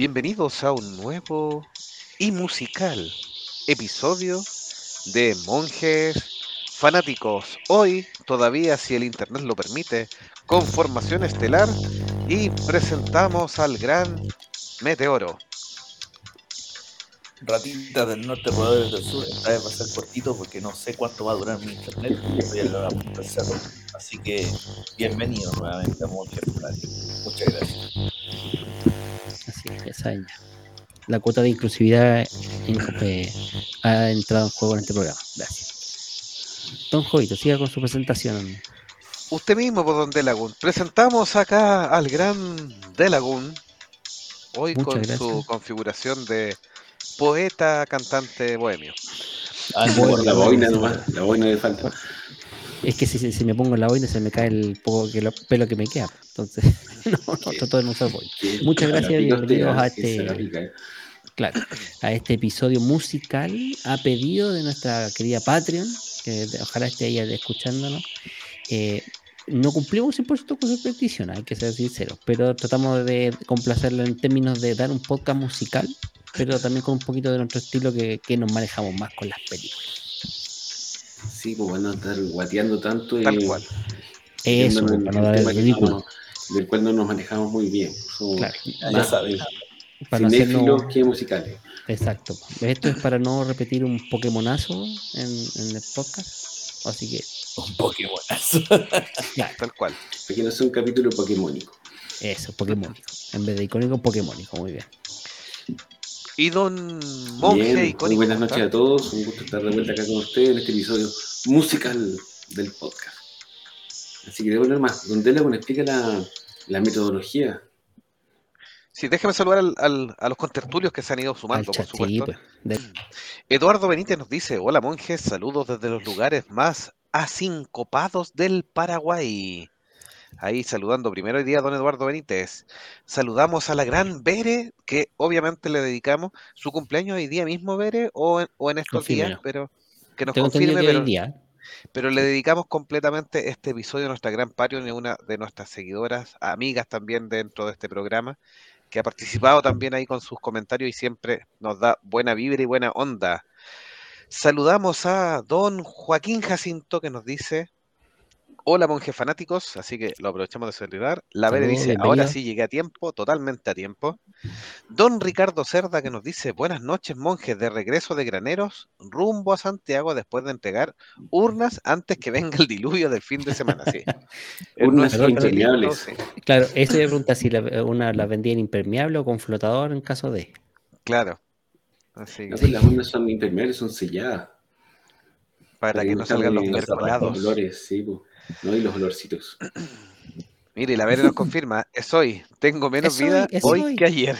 Bienvenidos a un nuevo y musical episodio de Monjes Fanáticos. Hoy, todavía si el internet lo permite, con formación estelar y presentamos al gran Meteoro. Ratitas del norte, roedores del sur. Esta vez va a ser cortito porque no sé cuánto va a durar mi internet. Estoy a cerro. Así que bienvenido nuevamente a Monjes Fanáticos. Muchas gracias. La cuota de inclusividad eh, ha entrado en juego en este programa. Gracias. Don Jovito, siga con su presentación. Usted mismo, por Don Delagun. Presentamos acá al gran Delagun. Hoy Muchas con gracias. su configuración de poeta, cantante bohemio. Ah, Bueno, no, la boina no, nomás, la boina de falta. Es que si, si- si me pongo la boina se me cae el poco que lo- pelo que me queda. Entonces, no, no, trato de no usar boina. Muchas gracias, pilotea, bienvenidos a este-. Claro, a este episodio musical a pedido de nuestra querida Patreon, que ojalá esté ahí escuchándonos. Eh, no cumplimos 100% con su petición, hay que ser sinceros, pero tratamos de complacerlo en términos de dar un podcast musical, pero también con un poquito de nuestro estilo que, que nos manejamos más con las películas. Sí, pues van a estar guateando tanto y Tal cual. Eso, en para el tema que ridículo. no- del cual no nos manejamos muy bien. Somos Claro, Ya más sabes. para no que musicales. Exacto. Esto es para no repetir un Pokémonazo en, en el podcast. Así que, Un Pokémonazo. Tal cual. Aquí no es un capítulo pokémónico. eso, Pokémónico. En vez de icónico, Pokémónico. Muy bien. Y Don Monje Bien, muy icónico. buenas ¿cómo noches a todos. Un gusto estar de vuelta acá con ustedes en este episodio musical del podcast. Así que debo hablar más. Donde le explica la, la metodología. Sí, déjeme saludar al- al- a los contertulios que se han ido sumando, por supuesto. pues. De- Eduardo Benítez nos dice, hola monjes, saludos desde los lugares más asincopados del Paraguay. Ahí saludando primero hoy día a don Eduardo Benítez. Saludamos a la gran Bere, que obviamente le dedicamos su cumpleaños hoy día mismo, Bere, o en, o en estos días, pero que nos Tengo confirme, pero, hoy día. pero le dedicamos completamente este episodio a nuestra gran Patreon y a una de nuestras seguidoras, amigas también dentro de este programa, que ha participado también ahí con sus comentarios y siempre nos da buena vibra y buena onda. Saludamos a don Joaquín Jacinto que nos dice, hola monjes fanáticos, así que lo aprovechamos de saludar. La Vere dice, ahora sí llegué a tiempo, totalmente a tiempo. Don Ricardo Cerda que nos dice, buenas noches monjes, de regreso de graneros, rumbo a Santiago después de entregar urnas antes que venga el diluvio del fin de semana. Sí. En Urnas impermeables. sí, Claro, eso me pregunta si la- una la vendía en impermeable o con flotador en caso de. claro. Así No, que, pues las urnas son impermeables, son selladas. para que no salgan los salgan los mercolados. olores, sí, pues. ¿No? Y los olorcitos. Mire, la Vere nos confirma, es hoy, tengo menos Es hoy, vida es hoy hoy. que ayer.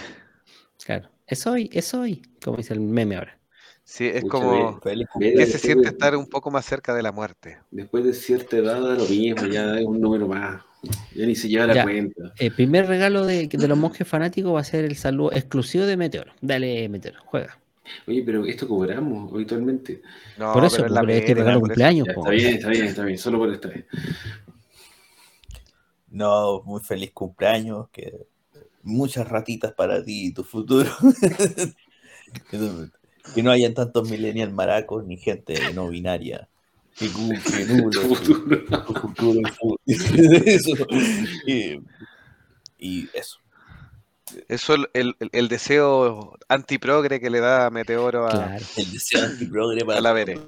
Claro, es hoy, es hoy, como dice el meme ahora. Sí, es como Feliz que se siente de- estar un poco más cerca de la muerte. Después de cierta edad, da lo mismo, ya es un número más. Ya ni se lleva la Ya. cuenta. El primer regalo de, de los monjes fanáticos va a ser el saludo exclusivo de Meteoro. Dale, Meteoro, juega. Oye, pero esto cobramos habitualmente. No, por eso, pero es la este Vere, regalo cumpleaños. Ya, está bien, está bien, está bien. Solo por esta vez. No, muy feliz cumpleaños. Que muchas ratitas para ti y tu futuro. que no hayan tantos millennials maracos ni gente no binaria. Que cumple nulo futuro. tu futuro. Eso. Y, y eso. Eso es el, el- el deseo antiprogre que le da Meteoro a, Claro. El deseo antiprogre para a la Vere.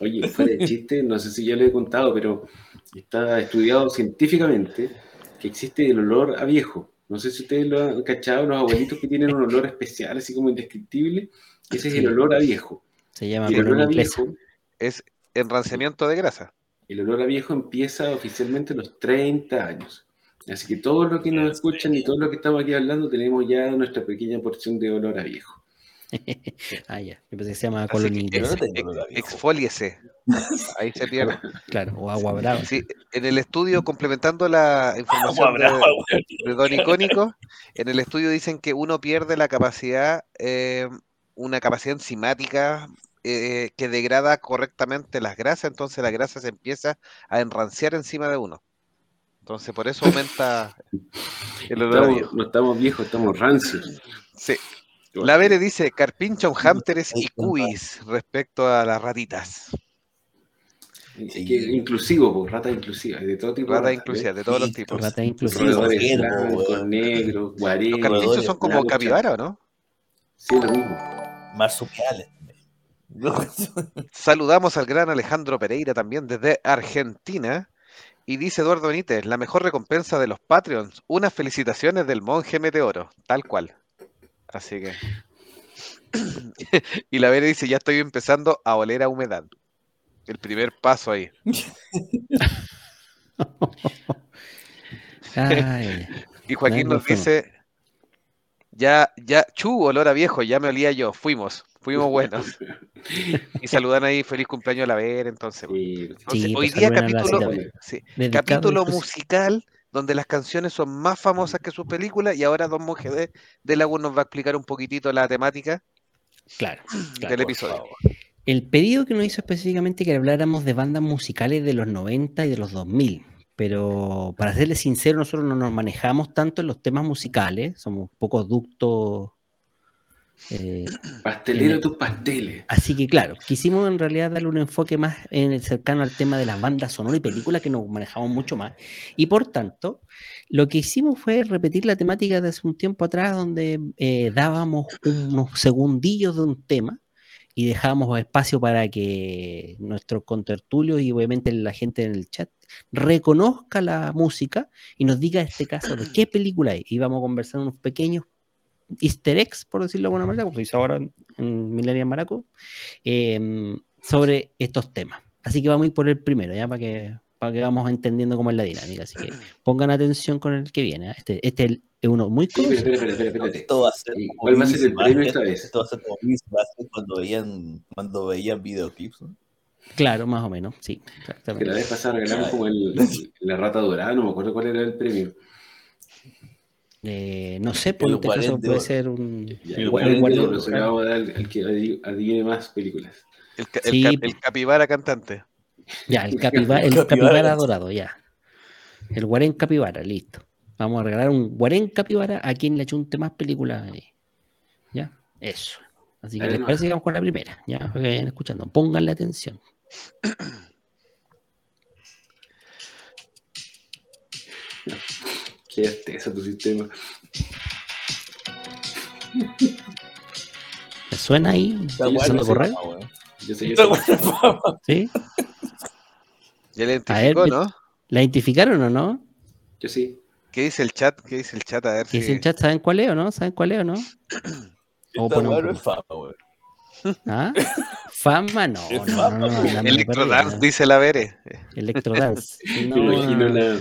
Oye, fuera de chiste, no sé si ya lo he contado, pero está estudiado científicamente que existe el olor a viejo. No sé si ustedes lo han cachado, los abuelitos que tienen un olor especial, así como indescriptible. Ese es el olor a viejo. Se llama el olor a viejo, Es enranciamiento de grasa. el olor a viejo empieza oficialmente a los 30 años. Así que todos los que nos escuchan y todos los que estamos aquí hablando tenemos ya nuestra pequeña porción de olor a viejo. Ah, ya. Yo pensé que se llama colonia no inglesa. Exfóliese. Ahí se pierde. Claro, o agua brava. Sí, en el estudio, complementando la información Agua brava, de, de Don Icónico, en el estudio dicen que uno pierde la capacidad, eh, una capacidad enzimática eh, que degrada correctamente las grasas, entonces la grasa se empieza a enranciar encima de uno. Entonces por eso aumenta el olor a Estamos- viejo. no estamos viejos, estamos rancios. Sí. La Vere dice carpinchos, hámsteres y cuis respecto a las ratitas. Es que inclusivo, pues, rata inclusiva, de todo tipo. de Rata ratas, inclusiva, de todos los Sí, tipos. Rata inclusiva. Blancos, negros, Los guareros. carpinchos son como capibara, ¿o no? Sí, lo mismo. Marsupiales. Saludamos al gran Alejandro Pereira también desde Argentina. Y dice Eduardo Benítez, la mejor recompensa de los Patreons, unas felicitaciones del monje meteoro, tal cual. Así que... y la Vere dice, ya estoy empezando a oler a humedad. El primer paso ahí. Ay, Y Joaquín No, no nos dice, ya, ya, chu, olor a viejo, ya me olía yo, fuimos, fuimos buenos. Y saludan ahí, feliz cumpleaños a la Vere, entonces. Sí, Entonces, Sí, hoy pues, día capítulo, sí, capítulo musical donde las canciones son más famosas que sus películas y ahora Don Monje de, de nos va a explicar un poquitito la temática Claro, claro. del episodio. El pedido que nos hizo específicamente que habláramos de bandas musicales de los 90 y de los 2000, pero para serles sincero, nosotros no nos manejamos tanto en los temas musicales, somos pocos ductos. Eh, Pastelero tus pasteles. así que claro, quisimos en realidad darle un enfoque más en el cercano al tema de las bandas sonoras y películas que nos manejamos mucho más. Y por tanto, lo que hicimos fue repetir la temática de hace un tiempo atrás donde eh, dábamos unos segundillos de un tema y dejábamos espacio para que nuestros contertulios y obviamente la gente en el chat reconozca la música y nos diga en este caso de qué película es. Y vamos a conversar unos pequeños easter eggs, por decirlo de alguna manera, como se dice ahora en, Millennium Maraco, eh, sobre estos temas. Así que vamos a ir por el primero, ya para que, para que vamos entendiendo cómo es la dinámica. Así que pongan atención con el que viene. ¿eh? Este, este es uno muy Sí, conocido. espera, espera, espera, espérate. Esto va a ser ¿Y como cuál a ser el premio Master, esta vez? Esto va a ser como Master cuando veían, cuando veían videoclips. ¿no? Claro, más o menos, sí. Que la vez pasada regalamos como el, la rata dorada, no me acuerdo cuál era el premio. Eh, no sé, por este caso puede ser un, el de dar que adivine más películas. El, ca- el Sí, cap- po. el capibara cantante. Ya, el capibara, el Capibara. dorado, ya. El guarén capibara, listo. Vamos a regalar un guarén capibara a quien le achunte más películas. eh. ¿Ya? Eso. Así que les parece que vamos con la primera. Ya, que vayan escuchando. Pónganle atención. Qué artesa tu sistema. ¿Me suena ahí? Está Sí, ¿Empezando a sí, correr? Bueno. Yo sé. ¿Sí? Ya le A ver, identificó, ve- ¿no? ¿La identificaron o no? Yo sí. ¿Qué dice el chat? ¿Qué dice el chat? A ver Que si... dice en chat, ¿saben cuál es o no? ¿Saben cuál es o no? O ponemos bueno es fama. ¿Ah? Fama, no. No, no, no, pues. no, Electrodance, no, dice la Vere. Electrodance. No, Me imagino no, no. una,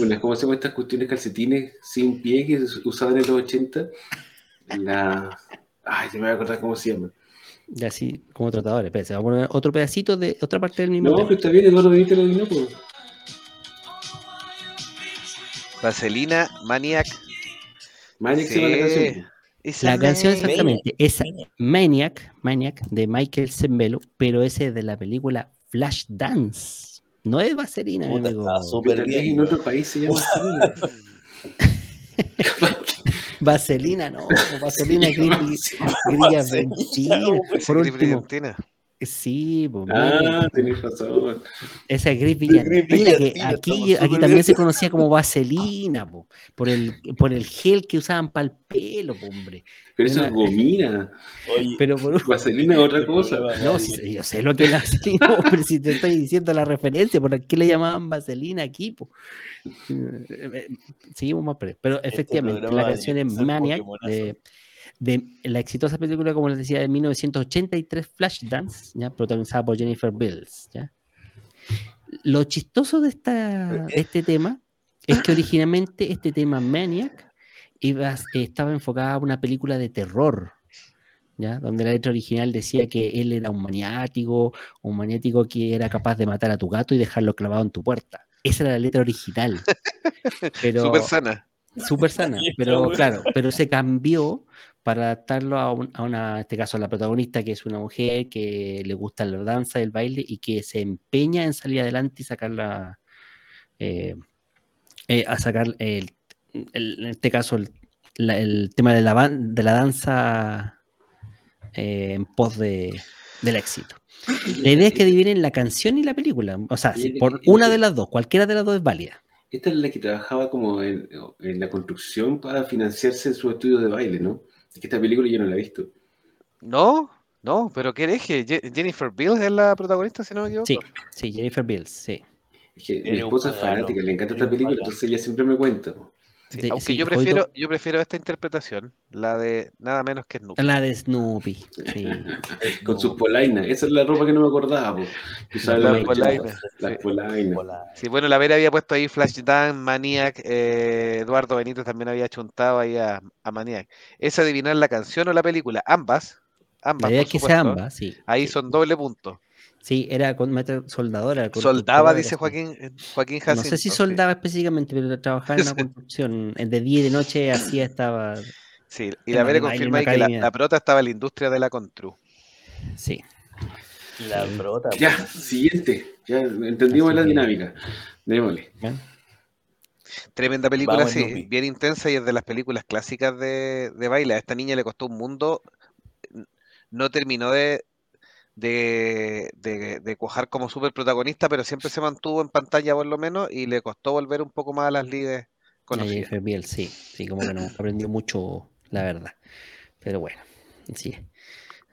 una, ¿cómo se llaman estas cuestiones calcetines sin pie que se usaban en los 80? La. Ay, se me va a acordar cómo se llama. Ya así, como tratadores. Espérense, vamos a poner otro pedacito de otra parte del mismo No, tema. pero está bien, Eduardo Benítez lo adivinó, pues. Vaselina, Maniac. Maniac se llama la Sí. canción. Esa La canción me- exactamente, esa Maniac. Maniac, de Michael Zembelo, pero ese es de la película Flash Dance. No es Vaselina, Puta, amigo. está súper bien. en otro país se llama. Vaselina, no, Vaselina Grilla Grilla Vaselina, Ventina. no, Por último. Sí, pues, Ah, tenés razón. Esa es Gris Villantina, que aquí, aquí también se conocía como Vaselina, po, por, el, por el gel que usaban para el pelo, po, hombre. Pero eso es gomina. Oye, Pero por, Vaselina es otra cosa. No, yo sé lo que es la vaselina, pero si te estoy diciendo la referencia, ¿por qué le llamaban vaselina aquí? po? Eh, eh, Seguimos más pre- Pero efectivamente, la canción es Maniac, Pokémonazo. de, de la exitosa película, como les decía, de 1983, Flashdance, ¿ya? protagonizada por Jennifer Bills. ¿ya? Lo chistoso de, esta, de este tema es que originalmente este tema Maniac iba, estaba enfocada a una película de terror. ¿ya? Donde la letra original decía que él era un maniático, un maniático que era capaz de matar a tu gato y dejarlo clavado en tu puerta. Esa era la letra original. Pero, Súper sana. súper sana, pero claro, pero se cambió para adaptarlo a, un- a una, en este caso a la protagonista, que es una mujer que le gusta la danza, el baile y que se empeña en salir adelante y sacarla, eh, eh, a sacar el, el- en este caso el, la- el tema de la, ban- de la danza eh, en pos de, del éxito. La idea es que dividen la canción y la película. O sea, si por una de las dos, cualquiera de las dos es válida. Esta es la que trabajaba como en, en la construcción para financiarse su estudio de baile, ¿no? Es que esta película yo no la he visto. No, no, pero qué hereje. Je- Jennifer Beals es la protagonista, si no me equivoco. Sí, sí, Jennifer Bills, sí. Es que mi esposa es fanática, le encanta esta película, entonces ella siempre me cuenta. Sí, aunque sí, yo prefiero, yo prefiero esta interpretación, la de nada menos que Snoopy. La de Snoopy. Sí. Con sus polainas. Esa es la ropa que no me acordaba, Las polainas, 80. Las sí. polainas. Sí, bueno, la Vera había puesto ahí Flashdance, Maniac, eh, Eduardo Benítez también había chuntado ahí a, a Maniac. ¿Es adivinar la canción o la película? Ambas. La Ambas, idea por es que sea ambas, sí. Ahí sí. son doble punto. Sí, era con meter soldadora. Soldaba, dice. Joaquín, eh, Joaquín No Jacinto. sé si sí. soldaba específicamente, pero trabajaba en una construcción. eh, De día y de noche así estaba. Sí, y la baile, confirma ahí que la, la prota estaba en la industria de la Contru. Sí. La brota. Ya, pues. siguiente. Ya entendimos Así la dinámica. Démosle. ¿ya? Tremenda película, Vamos, sí, bien intensa y es de las películas clásicas de, de baile. A esta niña le costó un mundo, no terminó de, de, de, de cuajar como súper protagonista, pero siempre se mantuvo en pantalla por lo menos y le costó volver un poco más a las líderes La conocidas. Jennifer Biel, sí. Sí, como que no aprendió mucho, la verdad. Pero bueno, sí.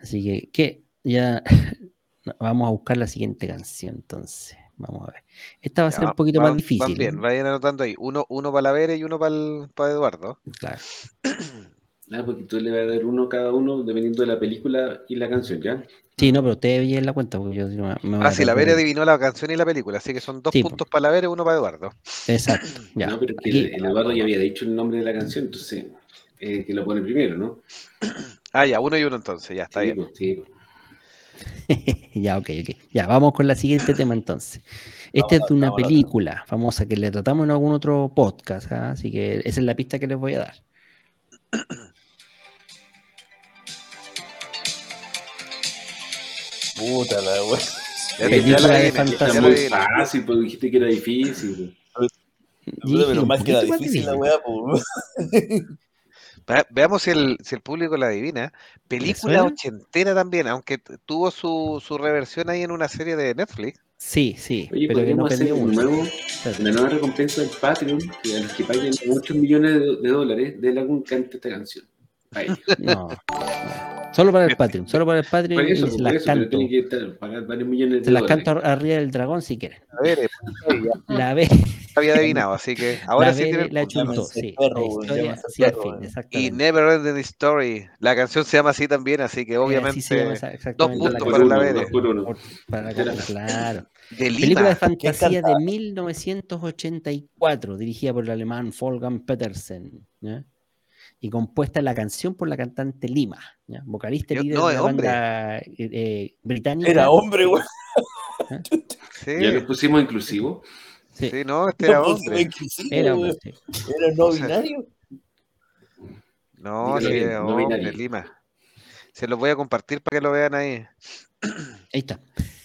Así que, ¿qué? Ya vamos a buscar la siguiente canción, entonces. Vamos a ver. Esta va a ser un poquito más difícil. Bien, vayan anotando ahí. Uno, uno para la Vera y uno para, el- para Eduardo. Claro. Ah, porque tú le vas a dar uno a cada uno dependiendo de la película y la canción, ¿ya? Sí, no, pero ustedes bien la cuenta, porque yo sí me, me voy a Ah, sí, la. Vera adivinó la canción y la película, así que son dos Sí, puntos para la Vera y uno para Eduardo. Exacto. Ya. No, pero es que Aquí- el, el Eduardo ya había dicho el nombre de la canción, entonces eh, que lo pone primero, ¿no? Ah, ya, uno y uno entonces, ya está Sí, bien. pues, sí, ya, ok, ok. Ya, vamos con la siguiente tema entonces. Este es de una vamos película famosa que le tratamos en algún otro podcast, ¿ah? así que esa es la pista que les voy a dar. Puta la wea. Ya, Película ya la de fantasía. muy fácil, pues dijiste que era difícil. Pero un más que era difícil la wea, pues. Ve- Veamos si el, si el público la adivina. Película ochentera también, aunque tuvo su, su reversión ahí en una serie de Netflix. Sí, sí, Oye, pero no podríamos hacer un nuevo, una nueva recompensa del Patreon, que a los que paguen muchos millones de, de dólares, de algún cante esta canción. A ellos. No, no. Solo para el Patreon, solo para el Patreon Por eso, y se las eso, canto. que estar- pagar varios millones de Se las dólares. canto arriba del dragón si quieren. A ver, eh, La ve, había adivinado, así que ahora la sí tiene la chuntó, sí. perro, historia, sí, perro, fin. Y. Never Ending Story. La canción se llama así también, así que Eh, así obviamente esa- exactamente dos puntos para la uno. por- para claro. de Película Lima. de fantasía de cantaba? 1984, dirigida por el alemán Wolfgang Petersen, ¿ya? Y compuesta la canción por la cantante Lima, ¿ya? vocalista y Yo- líder no, de la hombre. banda eh, eh, británica. Era hombre, weón. Sí, Ya lo pusimos inclusivo. Sí, sí, no, este era No, hombre. era hombre, sí. Era no binario. No, sí, era no hombre, binario. Lima. Se los voy a compartir para que lo vean ahí. Ahí está.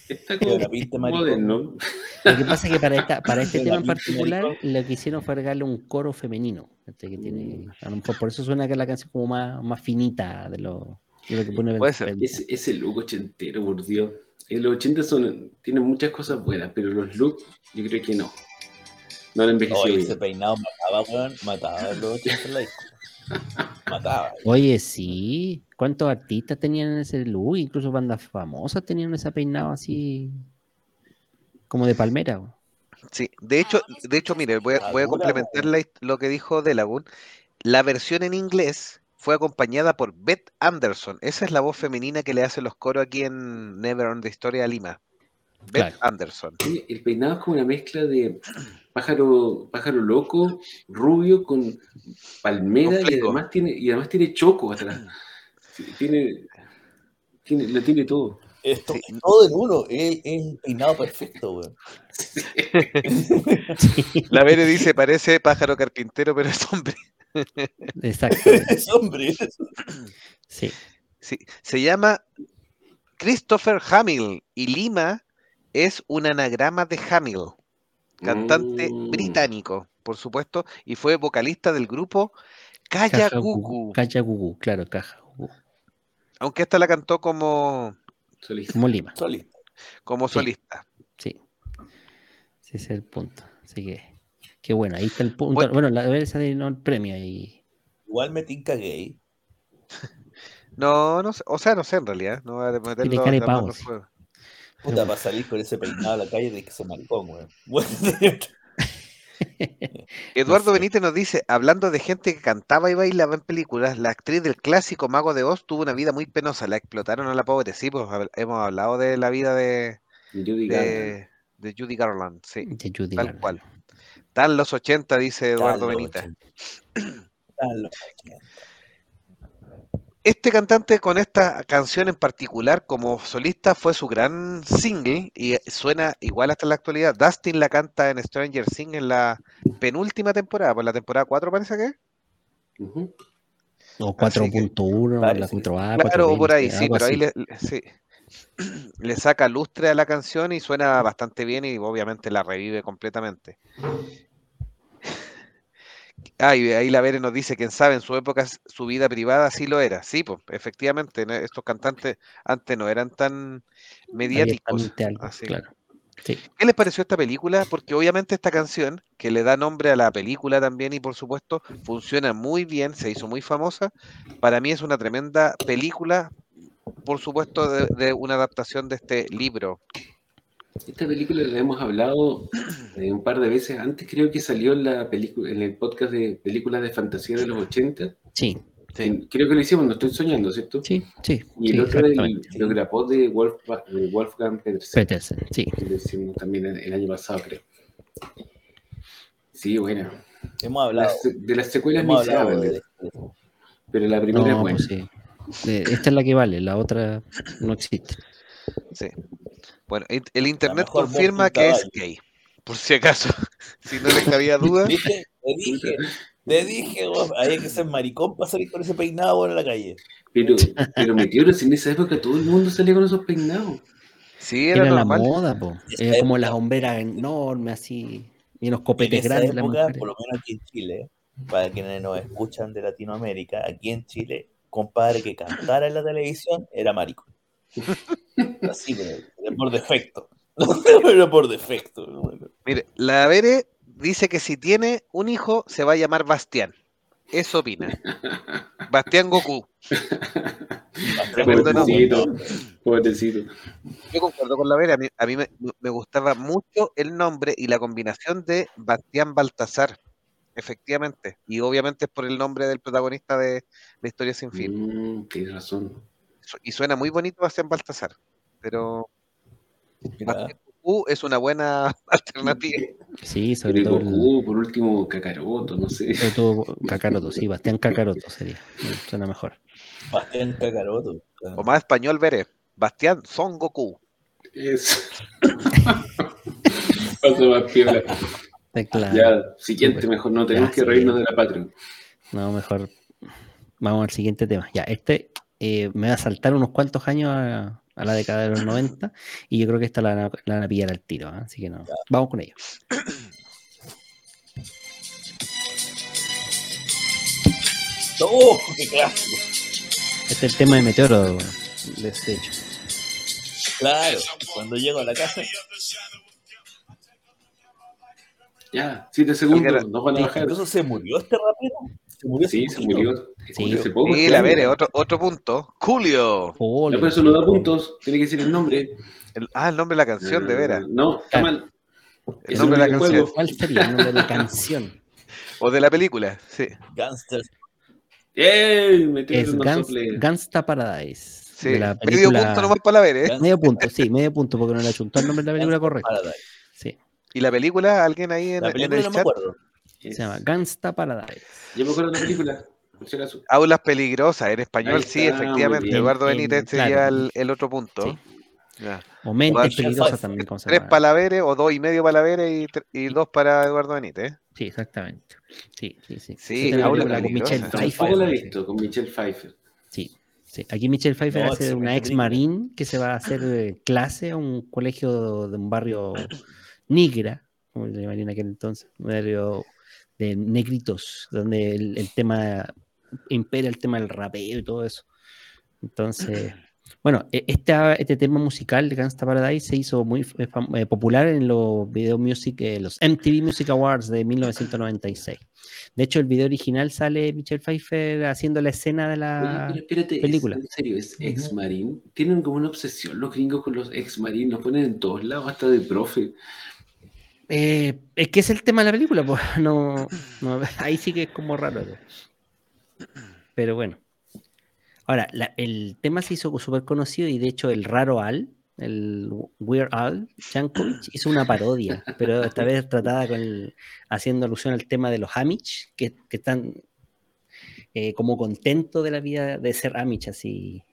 Está como moderno. Lo que pasa es que para, esta, para este tema en particular maricón. lo que hicieron fue agregarle un coro femenino. este, que tiene, a lo mejor por eso suena que es la canción como más, más finita de lo, de lo que pone Puede ser. Ese, ese look ochentero, por Dios. Los 80 son, tienen muchas cosas buenas, pero los looks, yo creo que no. No han envejecido ese peinado mataba, weón. Mataba los 80 en la disco. Mataba. Oye, sí. ¿Cuántos artistas tenían ese look? Incluso bandas famosas tenían ese peinado así como de palmera. Sí, de hecho, de hecho, mire, voy a, voy a Madura, complementar la lo que dijo Delagun. La versión en inglés fue acompañada por Beth Anderson. Esa es la voz femenina que le hace los coros aquí en Never on the Story a Lima. Beth Claro. Anderson. Oye, El peinado es como una mezcla de pájaro, pájaro loco, rubio, con palmera Con y además tiene, y además tiene choco atrás. Tiene, tiene, lo tiene todo. Esto Sí. es todo en uno. Es, un peinado perfecto, weón. La Vere dice, parece pájaro carpintero, pero es hombre. Exacto. Es hombre. Sí. Sí, se llama Christopher Hamill y Lima es un anagrama de Hamill, cantante Mm. británico. por supuesto, y fue vocalista del grupo Calla Caja Gugu. Cucu, Caja Gugu, claro, Caja Gugu. Aunque esta la cantó como, Solista. Como Lima, Solista. como solista. sí. Sí, ese es el punto. Así que, qué bueno, ahí está el punto. Bueno. Bueno, la ver, sale no, el premio ahí. Igual me tinca gay. No, no sé, o sea, no sé en realidad, no voy a meterlo cara de al fuego. Puta, para salir con ese peinado a la calle de que se maricón, weón. Eduardo sé. Benítez nos dice, hablando de gente que cantaba y bailaba en películas, la actriz del clásico Mago de Oz tuvo una vida muy penosa, la explotaron a la pobre, sí, pues hemos hablado de la vida de, Judy Garland. de, de Judy Garland, sí, De Judy tal Garland. cual. Están los 80, dice Eduardo Tan Benítez. Este cantante con esta canción en particular como solista fue su gran single y suena igual hasta la actualidad. Dustin la canta en Stranger Things en la penúltima temporada, por la temporada 4 parece que. es. Ujú. O Así que- 4.1, Parece la que 4A, Claro, o por 4B, ahí, sí, pero ahí así. le, le- sí. le saca lustre a la canción y suena bastante bien y obviamente la revive completamente. Ah, y ahí la Vere nos dice, quién sabe, en su época su vida privada sí lo era. Sí, pues, efectivamente, estos cantantes antes no eran tan mediáticos. Abiertamente algo, así. claro. Sí. ¿Qué les pareció esta película? Porque obviamente esta canción, que le da nombre a la película también y por supuesto funciona muy bien, se hizo muy famosa, para mí es una tremenda película, por supuesto, de, de una adaptación de este libro. Esta película la hemos hablado eh, un par de veces antes, creo que salió en la película, en el podcast de películas de fantasía de los 80. Sí, Sí. Creo que lo hicimos, no estoy soñando, ¿cierto? sí, sí. Y el sí, otro el- exactamente. lo grabó de, Wolf, de Wolfgang Petersen, Petersen, sí. que lo hicimos también el, el año pasado, creo. Sí, bueno. Hemos hablado. Las- de las secuelas ni se hablado habla, de pero la primera No, es buena. pues sí. Eh, Esta es la que vale, la otra no existe. Sí. Bueno, el internet confirma que es gay, por si acaso, si no les cabía duda. ¿Viste? Te dije, te dije, vos, había que ser maricón para salir con ese peinado en la calle. Pero, pero meteoros, en esa época todo el mundo salía con esos peinados. Sí, era, Era la moda, po. Era como las hombreras enormes así. Y unos En copetes esa grandes época, por lo menos aquí en Chile, para quienes nos escuchan de Latinoamérica, aquí en Chile, compadre que cantara en la televisión era marico. Así, pero, pero por defecto. Pero por defecto. bueno. Mire, la Vere dice que si tiene un hijo se va a llamar Bastián. Eso opina. Bastián Goku. Pobrecito, pobrecito. Yo concuerdo con la Vera, a mí, a mí me, me gustaba mucho el nombre y la combinación de Bastián Baltasar, efectivamente. Y obviamente es por el nombre del protagonista de La historia sin fin. Mm, tienes razón. Y suena muy bonito Bastián Baltasar, pero Goku es una buena alternativa. Sí, sobre Pero todo, el- Goku, por último, Kakaroto, no sé. sobre todo Kakaroto, sí, Bastián Kakaroto sería. Suena mejor. Bastián Cacaroto. O más español veré. Bastián Son Goku. Eso. Paso más piola. Claro. Ya, siguiente, mejor no tenemos Ya, que sí. reírnos de la patria. No, mejor. Vamos al siguiente tema. Ya, este eh, me va a saltar unos cuantos años a, a la década de los 90 y yo creo que esta la, van a- la van a pillar al tiro, ¿ah? así que no. Vamos con ello. ¡Oh, qué clásico! Este es el tema de Meteoro, de de hecho. Claro, cuando llego a la casa, Ya, siete segundos, nos van a bajar. ¿incluso se murió este rapero? ¿Se murió hace Sí, se murió. Hace poco. La año. Vere, otro, otro punto. Julio. Julio. Por eso no da puntos, tiene que decir el nombre. El- ah, el nombre de la canción, de veras. No, está mal. El Es nombre de la canción. ¿Cuál sería el nombre de la canción? O de la película, sí. Gangsters. ¡Ey! Meteoro Es Gans-. Gangsta Paradise. sí. De la Medio punto nomás para la Vere. ¿eh? Medio punto, sí, medio punto, porque no le achuntó el nombre de la película correcta. Paradise. Sí, ¿Y la película? ¿Alguien ahí en, La en película el no me chat? acuerdo. Se llama Gangsta Paradise. Yo me acuerdo de la película. Aulas peligrosas, en español, sí, efectivamente. bien. Eduardo En- Benítez claro. sería el, el otro punto. Sí. Ya. También, como se Tres Vere o dos y medio para la Vere y, dos para Eduardo Benítez. ¿eh? Sí, exactamente. Sí, sí, sí. Sí, película con Peligrosas. Michelle Pfeiffer. La he visto, con Michelle Pfeiffer. Sí, sí. Aquí Michelle Pfeiffer No, hace una ex marín que se va a hacer clase a un colegio de un barrio negra, como le llamarían en aquel entonces, un barrio de negritos, donde el, el tema impera el tema del rapeo y todo eso. Entonces, bueno, e- esta- este tema musical de Gangsta Paradise se hizo muy eh, popular en los video music, eh, los MTV Music Awards de 1996. De hecho, el video original sale Michelle Pfeiffer haciendo la escena de la espérate, ¿es- película. en serio, es ex marín. Tienen como una obsesión los gringos con los ex marín, los ponen en todos lados, hasta de profe. Eh, es que es el tema de la película, pues no, ahí sí que es como raro. Pero bueno. Ahora, el tema se hizo súper conocido y de hecho el raro Al, el Weird Al Yankovic, hizo una parodia, pero esta vez tratada con el- haciendo alusión al tema de los Amish, que, están eh, como contentos de la vida de ser Amish, así.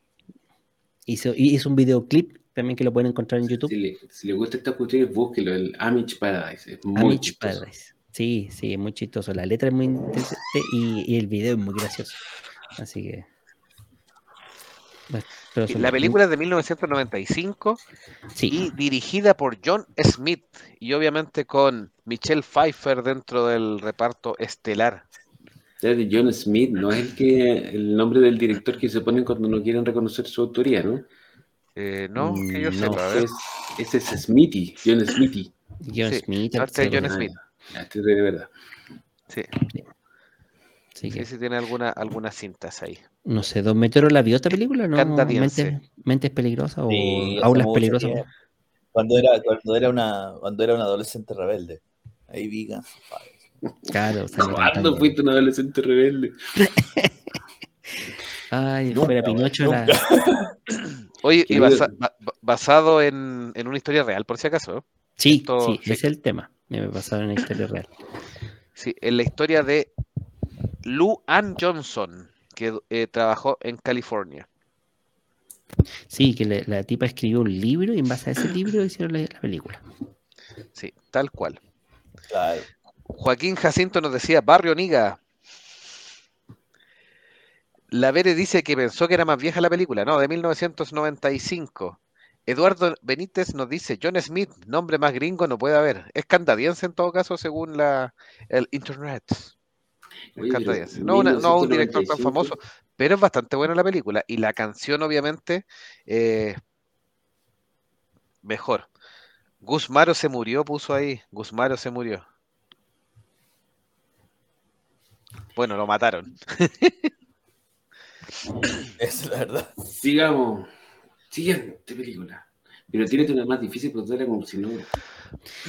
Hizo, hizo un videoclip también que lo pueden encontrar en YouTube. Si le, si le gusta esta cuestión, búsquelo, el Amish Paradise. Es muy Amish chistoso. Paradise. Sí, sí, es muy chistoso. La letra es muy interesante y, y el video es muy gracioso. Así que. La película es de 1995 Sí, y dirigida por John Smith y obviamente con Michelle Pfeiffer dentro del reparto estelar. Es de John Smith, no es el que el nombre del director que se ponen cuando no quieren reconocer su autoría, ¿no? Eh, no, que yo Mm, sepa, no, a ver. Es, ese es Smithy, John Smithy. John sí, Smith. no, este es el John. Smith. Ah, Este es de verdad. Sí, sí, que, sí tiene alguna, algunas cintas ahí. no sé, ¿Don Metero la vio esta película? ¿No? ¿Mentes, Mentes peligrosas o Sí, aulas peligrosas? tiempo. Cuando era, cuando era una, cuando era un adolescente rebelde. Ahí vi. Claro, ¿Cuándo fuiste un adolescente rebelde? Ay, Nunca, fuera Pinocho la... Oye, y basa- basado en, en una historia real, por si acaso. ¿eh? Sí, Esto- sí, sí. ese es el tema. Me pasaron en la historia real. Sí, en la historia de Lou Ann Johnson, que eh, trabajó en California. Sí, que le- la tipa escribió un libro y en base a ese libro hicieron la, la película. Sí, tal cual. Claro. Joaquín Jacinto nos decía, Barrio Niga. La Vere dice que pensó que era más vieja la película, no, de 1995. Eduardo Benítez nos dice, John Smith, nombre más gringo no puede haber. Es canadiense en todo caso, según la, el internet. Oye, canadiense. No, una- no un director tan 1995, famoso, pero es bastante buena la película. Y la canción, obviamente, eh, mejor. Guzmaro se murió, puso ahí. Guzmaro se murió. Bueno, lo mataron. Es la verdad. Sigamos. Siguiente película. Pero tírate una más difícil porque era como si no,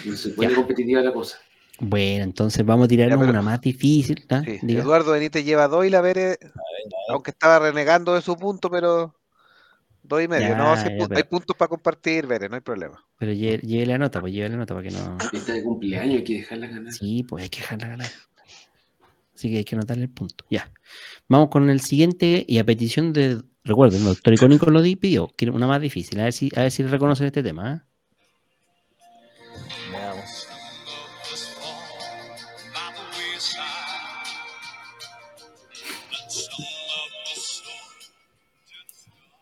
no se pone Ya. competitiva la cosa. Bueno, entonces vamos a pero- una más difícil. ¿ah? Sí. Eduardo Benítez lleva dos y la Vere, aunque estaba renegando de su punto, pero dos y medio. Ya, no, pero- hay puntos para compartir, Vere, no hay problema. Pero lle- lleve la nota, pues lleve la nota para que no. Esta de cumpleaños hay que dejarla ganar. Sí, pues hay que dejarla ganar. Así que hay que anotarle el punto. Ya. Vamos con el siguiente y a petición de. Recuerden, el doctor Icónico lo di- pidió. Quiero una más difícil. A ver si, a ver si reconocen este tema. ¿eh? Veamos.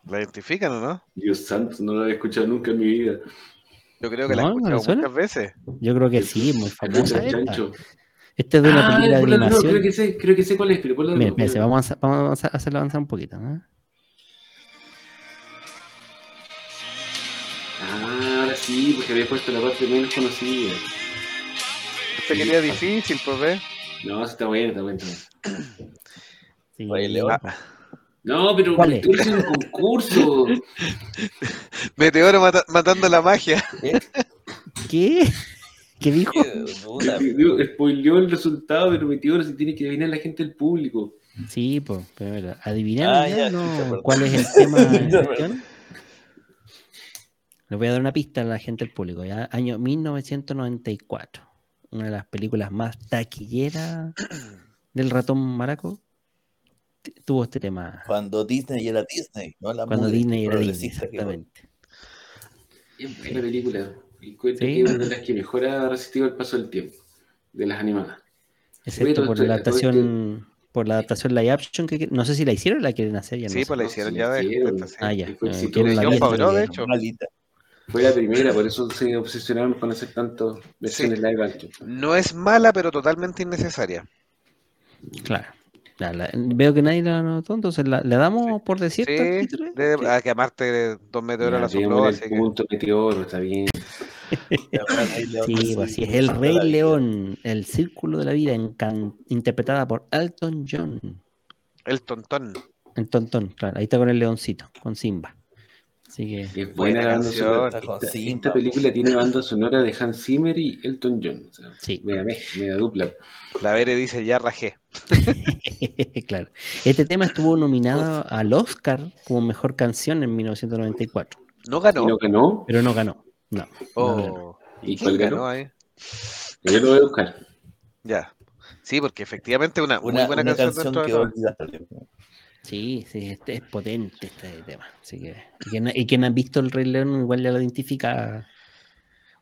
¿La identifican o no? Dios santo, no lo había escuchado nunca en mi vida. Yo creo que la he No, ¿no le escuchado muchas veces. Yo creo que sí, muy famosa. Esta. Esta es de una Ah, película de animación. creo que sé, creo que sé cuál es, pero ponla de vamos a, vamos a hacerlo avanzar un poquito. ¿eh? Ah, ahora sí, porque había puesto la parte menos conocida. Este quería difícil, pues ve. No, sí está bueno, está bueno. Sí, pues. No, pero tú eres un concurso. Meteoro mata- matando la magia. ¿Qué? ¿Qué? ¿Qué dijo? ¿Qué spoileó el resultado, pero metió ahora si tiene que adivinar la gente del público. Sí, pues, pero adivinando Ah, ya, ya, ¿no? chucha, perdón. cuál es el tema en Ya, cuestión. Les voy a dar una pista a la gente del público. ¿ya? Año 1994. Una de las películas más taquilleras del ratón maraco. Tuvo este tema. Cuando Disney era Disney, no la Cuando Disney era Disney, exactamente. Buena película. Y cuento Sí. que es una de las que mejor ha resistido el paso del tiempo. De las animadas. Excepto por la adaptación, por la adaptación live action que no sé si la hicieron o la quieren hacer ya. no Sí, sé. pues la no, hicieron sí ya la de sí. Ah, ya. Fue eh, no la Favreau, el de hecho. Malita. Fue la primera, por eso se obsesionaron con hacer tantas versiones live action. No es mala, pero totalmente innecesaria. Claro. Ya, la- veo que nadie la anotó, entonces la- le damos por desierto el Sí, título. de- a que aparte dos meteoros la sopló, así que punto meteoro, está bien. Sí, pues así es. El Rey León, el círculo de la vida, interpretada por Elton John. el tontón. El tontón, claro. Ahí está con el leoncito, con Simba. Así que, Es buena, Buena la banda canción. sonora. Esta, Simba. esta película tiene banda sonora de Hans Zimmer y Elton John. O sea, Sí. media dupla. La Vere dice ya rajé. claro. Este tema estuvo nominado al Oscar como mejor canción en 1994, No ¿Y ganó. no ganó? pero no ganó. No. Oh, ¿Y ¿quién cuál ganó ganó? ahí? Yo lo voy a buscar. Ya. Sí, porque efectivamente una, muy Una, buena una canción, canción que de. Sí, sí, este es potente este tema. Así que, y quien, y quien ha visto el Rey León igual ya lo identifica.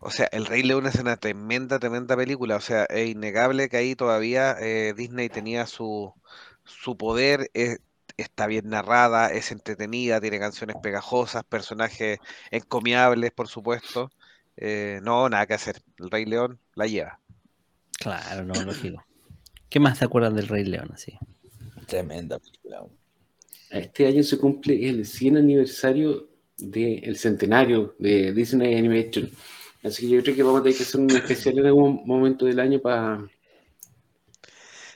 O sea, El Rey León es una tremenda, tremenda película. O sea, es innegable que ahí todavía eh, Disney tenía su, su poder. Está bien narrada, es entretenida, tiene canciones pegajosas, personajes encomiables, por supuesto. Eh, no, nada que hacer. El Rey León la lleva. Claro, no, lógico. ¿Qué más se acuerdan del Rey León? Así? Tremenda película. Este año se cumple el 100 aniversario del centenario de Disney Animation. Así que yo creo que vamos a tener que hacer un especial en algún momento del año para.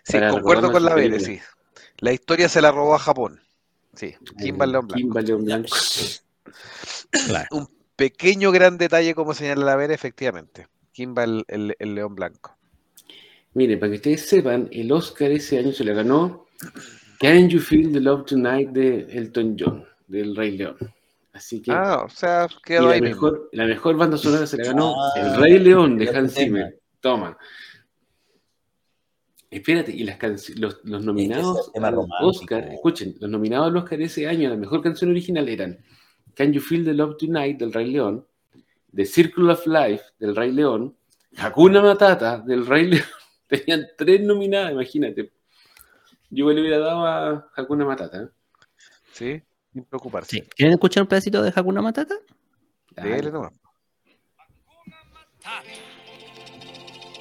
Sí, Para concuerdo con la Vere, sí. La historia se la robó a Japón. Sí, Kimball León Blanco. Kimba León Blanco. Claro. Un pequeño gran detalle, como señala la Vere, efectivamente. Kimball el, el León Blanco. Miren, para que ustedes sepan, el Oscar ese año se le ganó Can You Feel the Love Tonight de Elton John, del Rey León. Así que. Ah, o sea, y quedó la ahí mismo. mejor, la mejor banda sonora se la ganó Ah, El Rey León de Hans. Zimmer. Toma. Espérate, y las los, los nominados al. Oscar, escuchen, los nominados al Oscar ese año a la mejor canción original eran Can You Feel the Love Tonight del Rey León, The Circle of Life del Rey León, Hakuna Matata del Rey León. Tenían tres nominadas, imagínate. Yo le hubiera dado a Hakuna Matata. ¿eh? Sí, sin preocuparse. Sí. ¿Quieren escuchar un pedacito de Hakuna Matata? Dele nomás.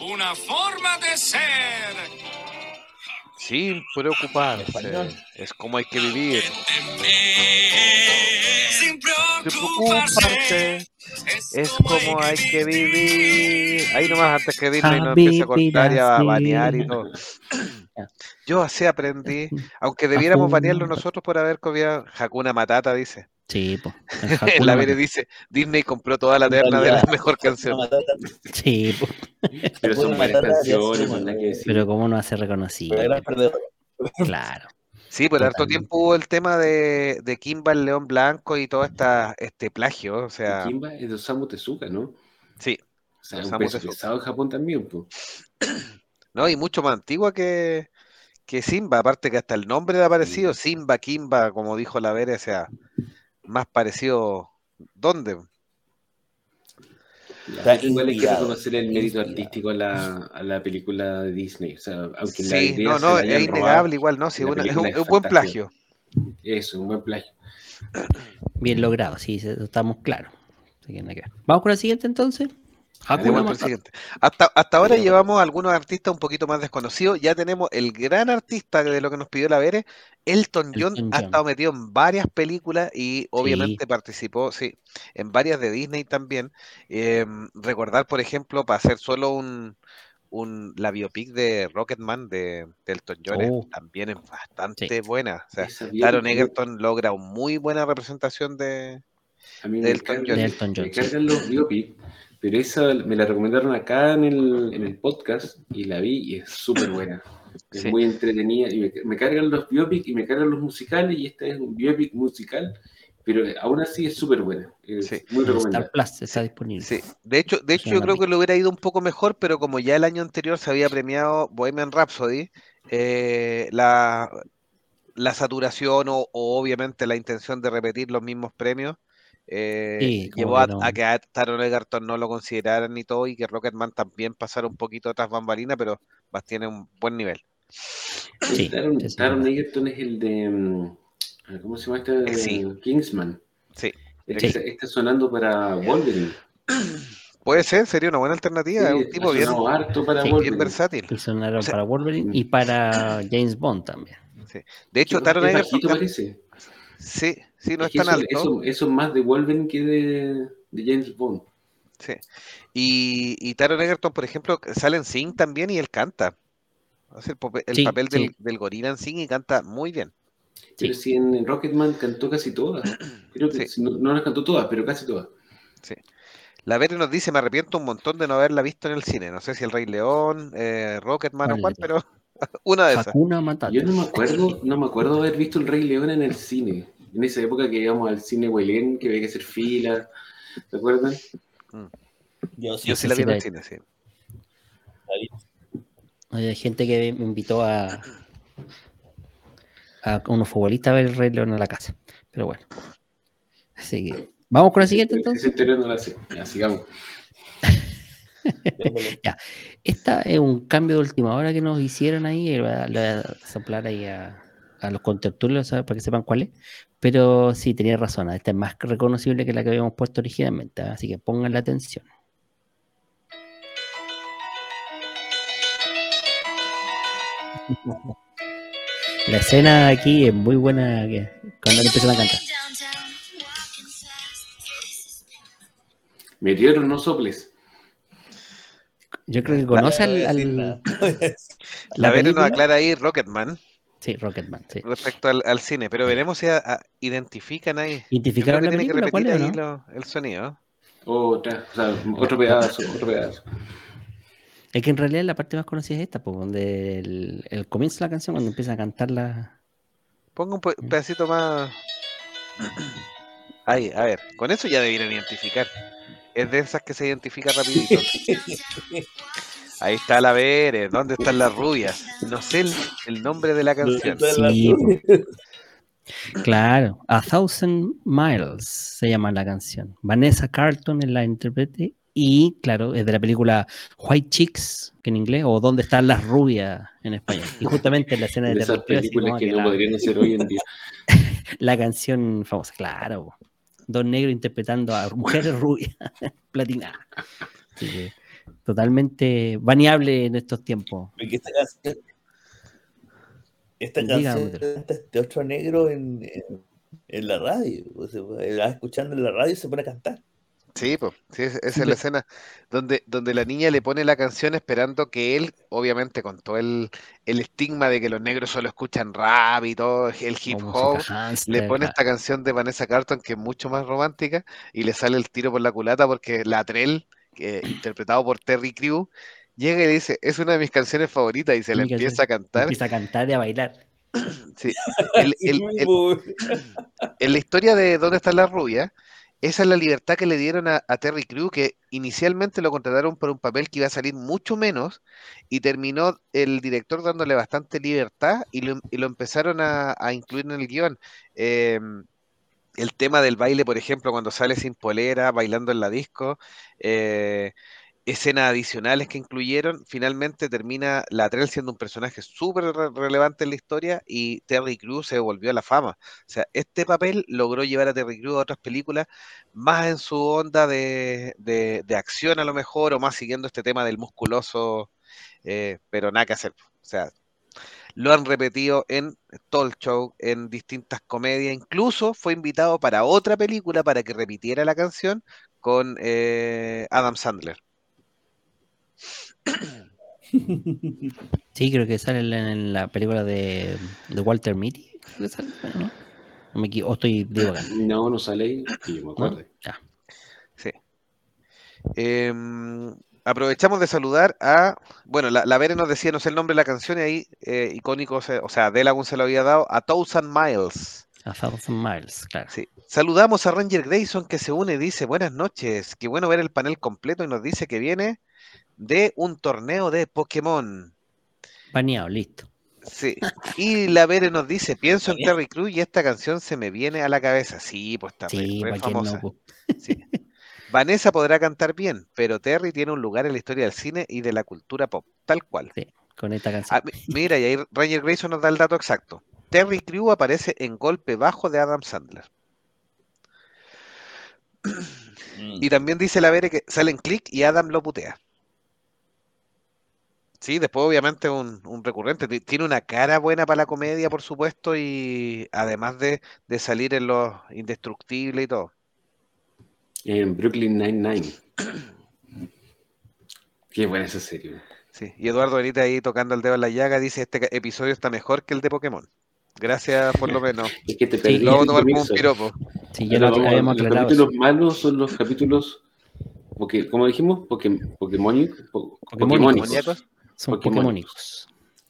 Una forma de ser. Sin preocuparse. Es como hay que vivir. Sin preocuparse. Es como hay que vivir. Ahí nomás antes que Disney nos empiece a cortar y a banear y todo. Yo así aprendí, aunque debiéramos banearlo nosotros por haber copiado Hakuna Matata, dice. Sí, pues. La Vere dice, Disney compró toda la terna de la mejor canción. Sí, po. Pero son varias canciones, somos no hay que pero cómo no hace reconocido. Claro. Sí, por harto Totalmente. tiempo hubo el tema de, de Kimba el León Blanco y todo esta, este plagio. O sea, Kimba es de Osamu Tezuka, ¿no? sí, O sea, un Osamu peso Tezuka. pesado en Japón también, pues. ¿no? Y mucho más antigua que, que Simba, aparte que hasta el nombre era parecido, Simba, Kimba, como dijo la Vere, o sea, más parecido, ¿dónde? Está Igual hay que reconocer el mérito Inspirado. artístico a la, a la película de Disney. O sea, aunque la Sí, idea no, se no, la es innegable robado, igual, ¿no? Sí, la una- es un, es es un buen plagio. Eso, un buen plagio. Bien logrado, sí, estamos claros. Vamos con la siguiente entonces. Matata. siguiente. Hasta, hasta ahora llevamos algunos artistas un poquito más desconocidos. Ya tenemos el gran artista de lo que nos pidió la Vere, Elton John. Elton Ha John. estado metido en varias películas y obviamente participó, sí, en varias de Disney también. Eh, recordar, por ejemplo, para hacer solo un, un la biopic de Rocketman de, de Elton John es- Oh. también es bastante buena. O sea, Taron Egerton logra una muy buena representación de, A mí de me Elton John. Elton John, me sí. cargan los biopic, pero esa me la recomendaron acá en el, en el podcast y la vi y es súper buena. Es Sí. muy entretenida y me, me cargan los biopic y me cargan los musicales y esta es un biopic musical, pero aún así es súper buena. Es Sí. muy En Star recomendable. Plus está disponible. Sí, de hecho, de hecho yo creo que le hubiera ido un poco mejor, pero como ya el año anterior se había premiado Bohemian Rhapsody, eh, la, la saturación o, o obviamente la intención de repetir los mismos premios eh, Sí, llevó a, no. a que a Taron Egerton no lo consideraran y todo, y que Rocketman también pasara un poquito otras bambalinas, pero más tiene un buen nivel. Sí, Taron, sí, sí, Taron verdad. Egerton es el de. mm, ¿Cómo se llama este? Eh, sí. Kingsman. Sí, Este, Sí. este sonando para Wolverine. Puede ser, sería una buena alternativa. es un tipo bien, harto para Sí, bien Wolverine. versátil. Y sonaron O sea- para Wolverine y para James Bond también. De hecho, Taron Egerton. parece. Sí, sí, no Es es tan eso, alto. Eso, eso es más de Wolverine que de, de James Bond. Sí. Y, y Taron Egerton, por ejemplo, sale en Sing también y él canta. Hace el, Sí, papel sí. del, del gorila en Sing y canta muy bien. Pero si en Rocketman cantó casi todas. Creo que Sí. no, no las cantó todas, pero casi todas. La Vere nos dice, me arrepiento un montón de no haberla visto en el cine. No sé si El Rey León, eh, Rocketman o ¿Cuál pero una de esas. Yo no me acuerdo, no me acuerdo haber visto el Rey León en el cine. En esa época que íbamos al cine Huelén, que había que hacer fila. ¿Se acuerdan? Yo sí, Yo sí la vi en el cine, sí. Hay gente que me invitó a, a unos futbolistas a ver el Rey León a la casa. Pero bueno. Así que. Vamos con la siguiente entonces. Ya, sigamos. Démosle. Esta es un cambio de última hora que nos hicieron ahí. Le voy a, soplar ahí a, a los contertulios ¿sabes? para que sepan cuál es. Pero sí, tenía razón. Esta es más reconocible que la que habíamos puesto originalmente. ¿eh? Así que pongan la atención. La escena de aquí es muy buena que- cuando le empiezan a cantar. Meteoro, no soples. Yo creo que conoce al, al- La- La, nos aclara ahí Rocketman Sí, Rocketman, sí. respecto al, al cine, pero veremos si a- a- identifican ahí. ¿Identificaron que la tienen que película? ¿Cuál repetir es, ahí no? lo- el sonido. Otra, o sea, otro pedazo, otro pedazo. Es que en realidad la parte más conocida es esta, pues, donde el, el comienzo de la canción, cuando empieza a cantar la... Ponga un pe- pedacito más. Ahí, a ver, con eso ya debieron identificar. Es de esas que se identifica rapidito. Ahí está la Vere, ¿dónde están las rubias? No sé el, el nombre de la canción. Sí, Claro, A Thousand Miles se llama la canción. Vanessa Carlton es la intérprete y, claro, es de la película White Chicks, que en inglés, o ¿Dónde están las rubias en español? Y justamente en la escena de De esas películas que que no la- podrían hacer hoy en día. la canción famosa, claro. po. Dos negros interpretando a mujeres rubias, platinadas. Así que, totalmente baneable en estos tiempos. Esta canción, esta canción este otro negro en, en, en la radio. O sea, la va escuchando en la radio y se pone a cantar. Sí, pues, sí, esa es la escena donde, donde la niña le pone la canción esperando que él, obviamente con todo el, el estigma de que los negros solo escuchan rap y todo, el hip hop, le pone esta canción de Vanessa Carlton que es mucho más romántica y le sale el tiro por la culata porque Latrell, que, interpretado por Terry Crew, llega y le dice, es una de mis canciones favoritas y se la empieza a cantar. Empieza a cantar y a bailar. Sí. El- Así el- mismo, el- en la historia de ¿Dónde está la rubia? Esa es la libertad que le dieron a, a Terry Crew, que inicialmente lo contrataron por un papel que iba a salir mucho menos y terminó el director dándole bastante libertad y lo, y lo empezaron a, a incluir en el guion. Eh, el tema del baile, por ejemplo, cuando sale sin polera, bailando en la disco, eh, escenas adicionales que incluyeron, finalmente termina Latrell siendo un personaje súper re- relevante en la historia y Terry Crews se volvió a la fama. O sea, este papel logró llevar a Terry Crews a otras películas más en su onda de, de- de acción a lo mejor o más siguiendo este tema del musculoso, eh, pero nada que hacer. O sea, lo han repetido en talk show, en distintas comedias, incluso fue invitado para otra película para que repitiera la canción con eh, Adam Sandler. Sí, creo que sale en la, película de, de Walter Mitty. creo que sale, ¿no? No me estoy divagando, No, no sale ahí. Que yo me ¿no? acuerdo. Ya. Sí. Em, aprovechamos de saludar a, bueno, la, la Vere nos decía, no sé el nombre de la canción y ahí, eh, icónico, o sea, Delagun se lo había dado, a Thousand Miles. A Thousand Miles, claro. Sí. Saludamos a Ranger Grayson que se une y dice, buenas noches, qué bueno ver el panel completo y nos dice que viene de un torneo de Pokémon. Baneado, listo. Sí. Y la Vere nos dice, pienso en Terry Crews y esta canción se me viene a la cabeza. Sí, pues está re- Sí, re no. famosa. pues. Sí. Vanessa podrá cantar bien, pero Terry tiene un lugar en la historia del cine y de la cultura pop, tal cual. Sí, con esta canción. Ah, mi- mira, y ahí Ranger Grayson nos da el dato exacto. Terry Crew aparece en Golpe Bajo de Adam Sandler. Mm. Y también dice la Vere que salen click y Adam lo putea. Sí, después obviamente un, un recurrente. Ti- Tiene una cara buena para la comedia, por supuesto, y además de, de salir en los indestructibles y todo. En Brooklyn Nine-Nine. Qué buena esa serie. Sí. Y Eduardo Benítez ahí tocando el dedo en la llaga dice este episodio está mejor que el de Pokémon. Gracias por lo menos. Es que te Sí, Lo el tomar como un piropo. Sí, ya lo vamos, habíamos los capítulos malos son los capítulos, porque, como dijimos, Poké- Pokémonic, po- Pokémonicos. Pokémonicos. Son Pokémonicos. pokémonicos.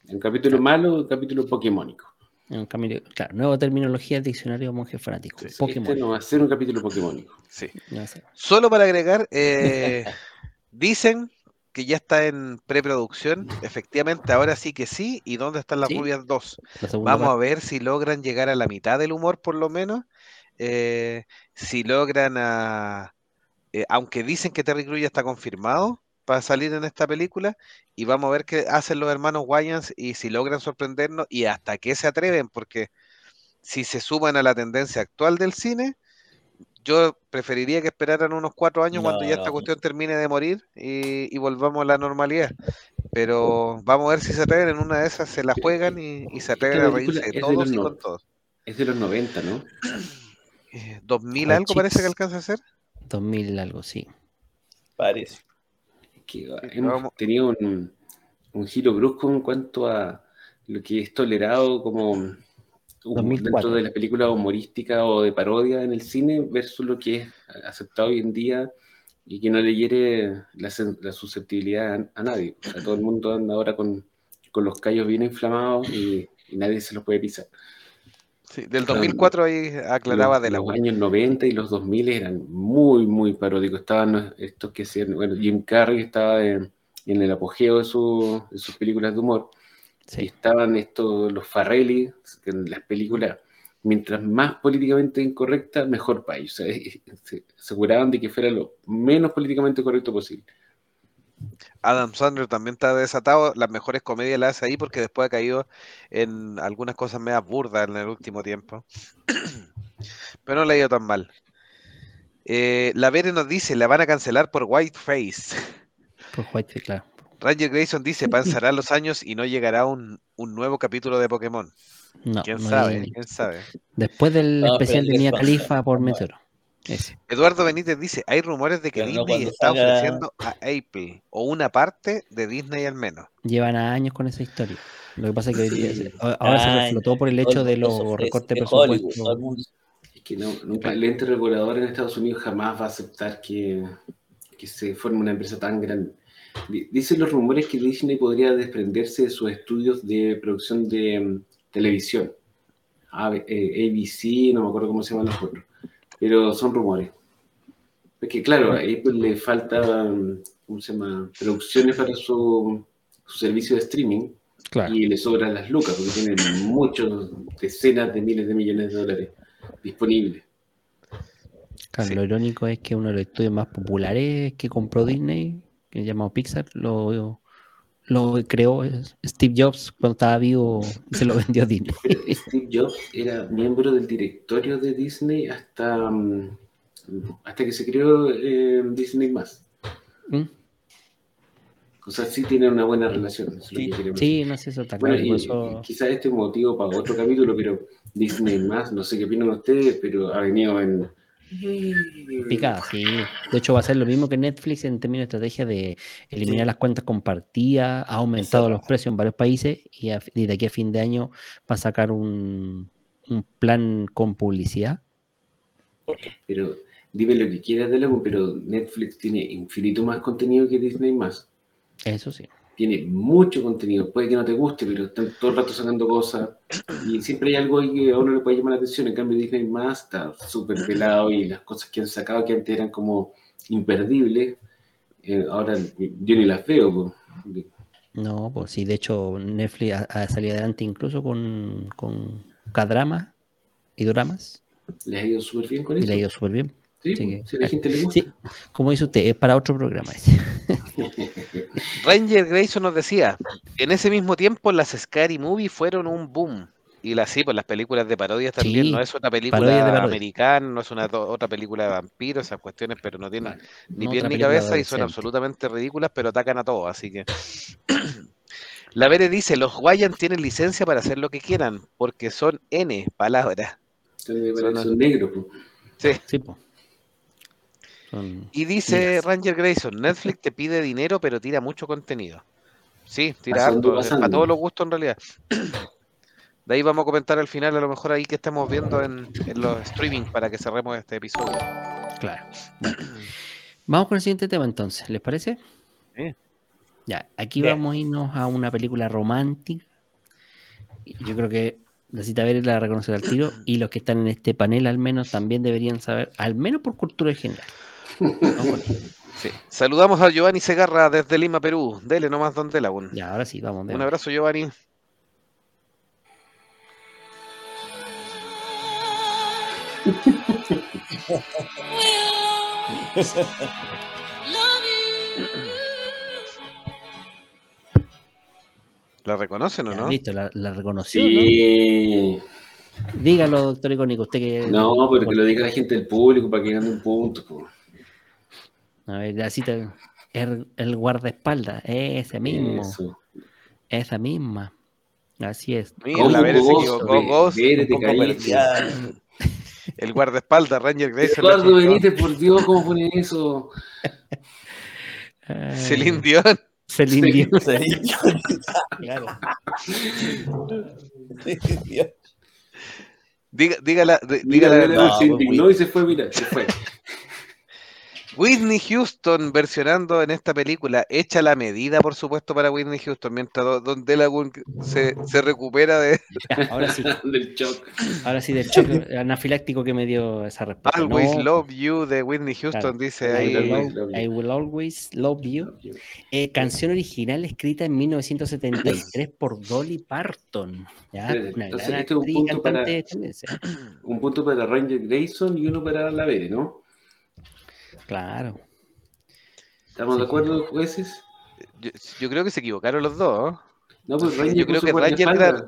Un capítulo malo, un capítulo Pokémonico. Un cambio- claro, nueva terminología del diccionario monje fanático. Sí, Pokémon. Este no va a ser un capítulo Pokémonico. Sí. Sé. Solo para agregar, eh, dicen que ya está en preproducción. Efectivamente, ahora sí que sí. ¿Y dónde están las Sí. rubias 2? La segunda Vamos a ver si logran llegar a la mitad del humor, por lo menos. eh, si logran a. eh, aunque dicen que Terry Crews ya está confirmado para salir en esta película. Y vamos a ver qué hacen los hermanos Wayans y si logran sorprendernos y hasta qué se atreven, porque si se suman a la tendencia actual del cine, yo preferiría que esperaran unos cuatro años cuando No, ya esta no. cuestión termine de morir y, y volvamos a la normalidad. Pero vamos a ver si se atreven, en una de esas se la juegan y, y se atreven a reírse de todos y no- con todos. Es de los 90, ¿no? Eh, ¿2000 Hot algo parece que alcanza a ser? 2000 algo, sí. Parece. Que hemos tenido un, un giro brusco en cuanto a lo que es tolerado como 2004. dentro de las películas humorísticas o de parodia en el cine versus lo que es aceptado hoy en día y que no le hiere la, sen- la susceptibilidad a, a nadie. O sea, todo el mundo anda ahora con, con los callos bien inflamados y, y nadie se los puede pisar. Sí, del Claro. 2004 ahí aclaraba los, de la los web. años 90 y los 2000 eran muy, muy paródicos. Estaban estos que hacían, bueno, Jim Carrey estaba en, en el apogeo de, su- de sus películas de humor. Y estaban estos, los Farrelly, en las películas, mientras más políticamente incorrecta, mejor para ellos. O sea, se aseguraban de que fuera lo menos políticamente correcto posible. Adam Sandler también está desatado. Las mejores comedias las hace ahí porque después ha caído en algunas cosas medias burdas en el último tiempo. Pero no le ha ido tan mal. Eh, la Vere nos dice, la van a cancelar por Whiteface. Por White, claro. Ranger Grayson dice, pasarán los años y no llegará un, un nuevo capítulo de Pokémon. No, ¿Quién no sabe? hay- ¿Quién sabe? Después del No, especial de Mia Khalifa por. Meteoro. Ese. Eduardo Benítez dice, hay rumores de que Pero Disney está salga- ofreciendo a Apple o una parte de Disney al menos. Llevan años con esa historia. Lo que pasa es que se- ahora se Ay, reflotó por el todo hecho de los se ofrece, recortes mundo- Es que no, nunca, el ente regulador en Estados Unidos jamás va a aceptar que, que se forme una empresa tan grande. Di- Dicen los rumores que Disney podría desprenderse de sus estudios de producción de mm, televisión. A- eh, ABC, no me acuerdo cómo se llaman los otros, pero son rumores. Porque claro, a Apple le falta, mm, ¿cómo se llama? Producciones para su, su servicio de streaming Claro. y le sobran las lucas porque tienen muchos, decenas de miles de millones de dólares disponibles. Claro, Sí. Lo irónico es que uno de los estudios más populares que compró Disney, que es llamado Pixar, lo, lo creó Steve Jobs cuando estaba vivo se lo vendió a Disney. Steve Jobs era miembro del directorio de Disney hasta, mm, hasta que se creó eh, Disney más. ¿Mm? O sea, sí tienen una buena relación. lo Sí. que no sé, eso está Bueno, claro. eso- quizás este es motivo para otro capítulo, pero Disney más, no sé qué opinan ustedes, pero ha venido en... Picada, sí. De hecho, va a ser lo mismo que Netflix en términos de estrategia de eliminar Sí. las cuentas compartidas, ha aumentado Exacto. los precios en varios países y, a- y de aquí a fin de año va a sacar un, un plan con publicidad. Pero dime lo que quieras de la pero Netflix tiene infinito más contenido que Disney más. Eso sí. Tiene mucho contenido, puede que no te guste, pero están todo el rato sacando cosas y siempre hay algo ahí que a uno le puede llamar la atención. En cambio, Disney más está súper pelado y las cosas que han sacado que antes eran como imperdibles, eh, ahora yo ni las veo. No, pues sí, de hecho Netflix ha, ha salido adelante incluso con, con K-dramas y dramas Les ha ido súper bien con y eso. le ha ido súper bien. Sí, sí po, que- si a la gente le gusta. Sí, como dice usted, es para otro programa ese. Ranger Grayson nos decía, en ese mismo tiempo las Scary Movie fueron un boom. Y la sí, pues las películas de parodias también, Sí, no es una de película parodias. americana, no es una otra película de vampiros, esas cuestiones, pero no tienen ni No pie otra ni cabeza y son absolutamente ridículas, pero atacan a todos, así que... La Vere dice, los Guayan tienen licencia para hacer lo que quieran, porque son N palabras. Entonces, Son- son negros. Sí. Sí, po. Son- Y dice Miras. Ranger Grayson, Netflix te pide dinero, pero tira mucho contenido. Sí, tira Pasando, harto, pasando. para todos los gustos en realidad. De ahí vamos a comentar al final, a lo mejor ahí que estamos viendo en, en los streaming para que cerremos este episodio. Claro. Bueno. Vamos con el siguiente tema entonces, ¿les parece? Sí. Ya, aquí Bien. vamos a irnos a una película romántica. Yo creo que la cita ver la reconocer al tiro y los que están en este panel al menos también deberían saber, al menos por cultura general. Sí. Saludamos a Giovanni Segarra desde Lima, Perú. Dele nomás donde la un. Ya, ahora sí, vamos. Un démosle. abrazo, Giovanni. ¿La reconocen o Ya, no? Listo, la, la reconoció. ¿no? Sí. Dígalo, doctor Icónico, usted que. No, pero que lo diga la gente del público para que gane un punto. po. A ver, la cita. El, el guardaespaldas, ese mismo, Eso. esa misma. Así es. Mira, ¿Cómo la se Ghost, equivocó. Ve- Ghost, el guardaespaldas, Ranger la Eduardo. Benítez, por Dios, ¿cómo pone eso? Celine Dion. Celine. Dion, Celine claro. Dion. Diga, dígala, dígala- mira, no, se indignó y se fue, mira, se fue. Whitney Houston versionando en esta película, hecha la medida, por supuesto, para Whitney Houston, mientras Do- Don Delagun se, se recupera de Ya, ahora sí, Del shock. ahora sí, del choque anafiláctico que me dio esa respuesta. Always No, Love You de Whitney Houston, Claro. dice I ahí. will, Always al- Love You. I will always love you. Eh, canción original escrita en 1973 por Dolly Parton. este es un punto para-. Un punto para Ranger Grayson y uno para la ¿no? Claro. ¿Estamos de acuerdo, jueces? Yo, yo creo que se equivocaron los dos. ¿no? No, pues Ranger Yo creo que Ranger era.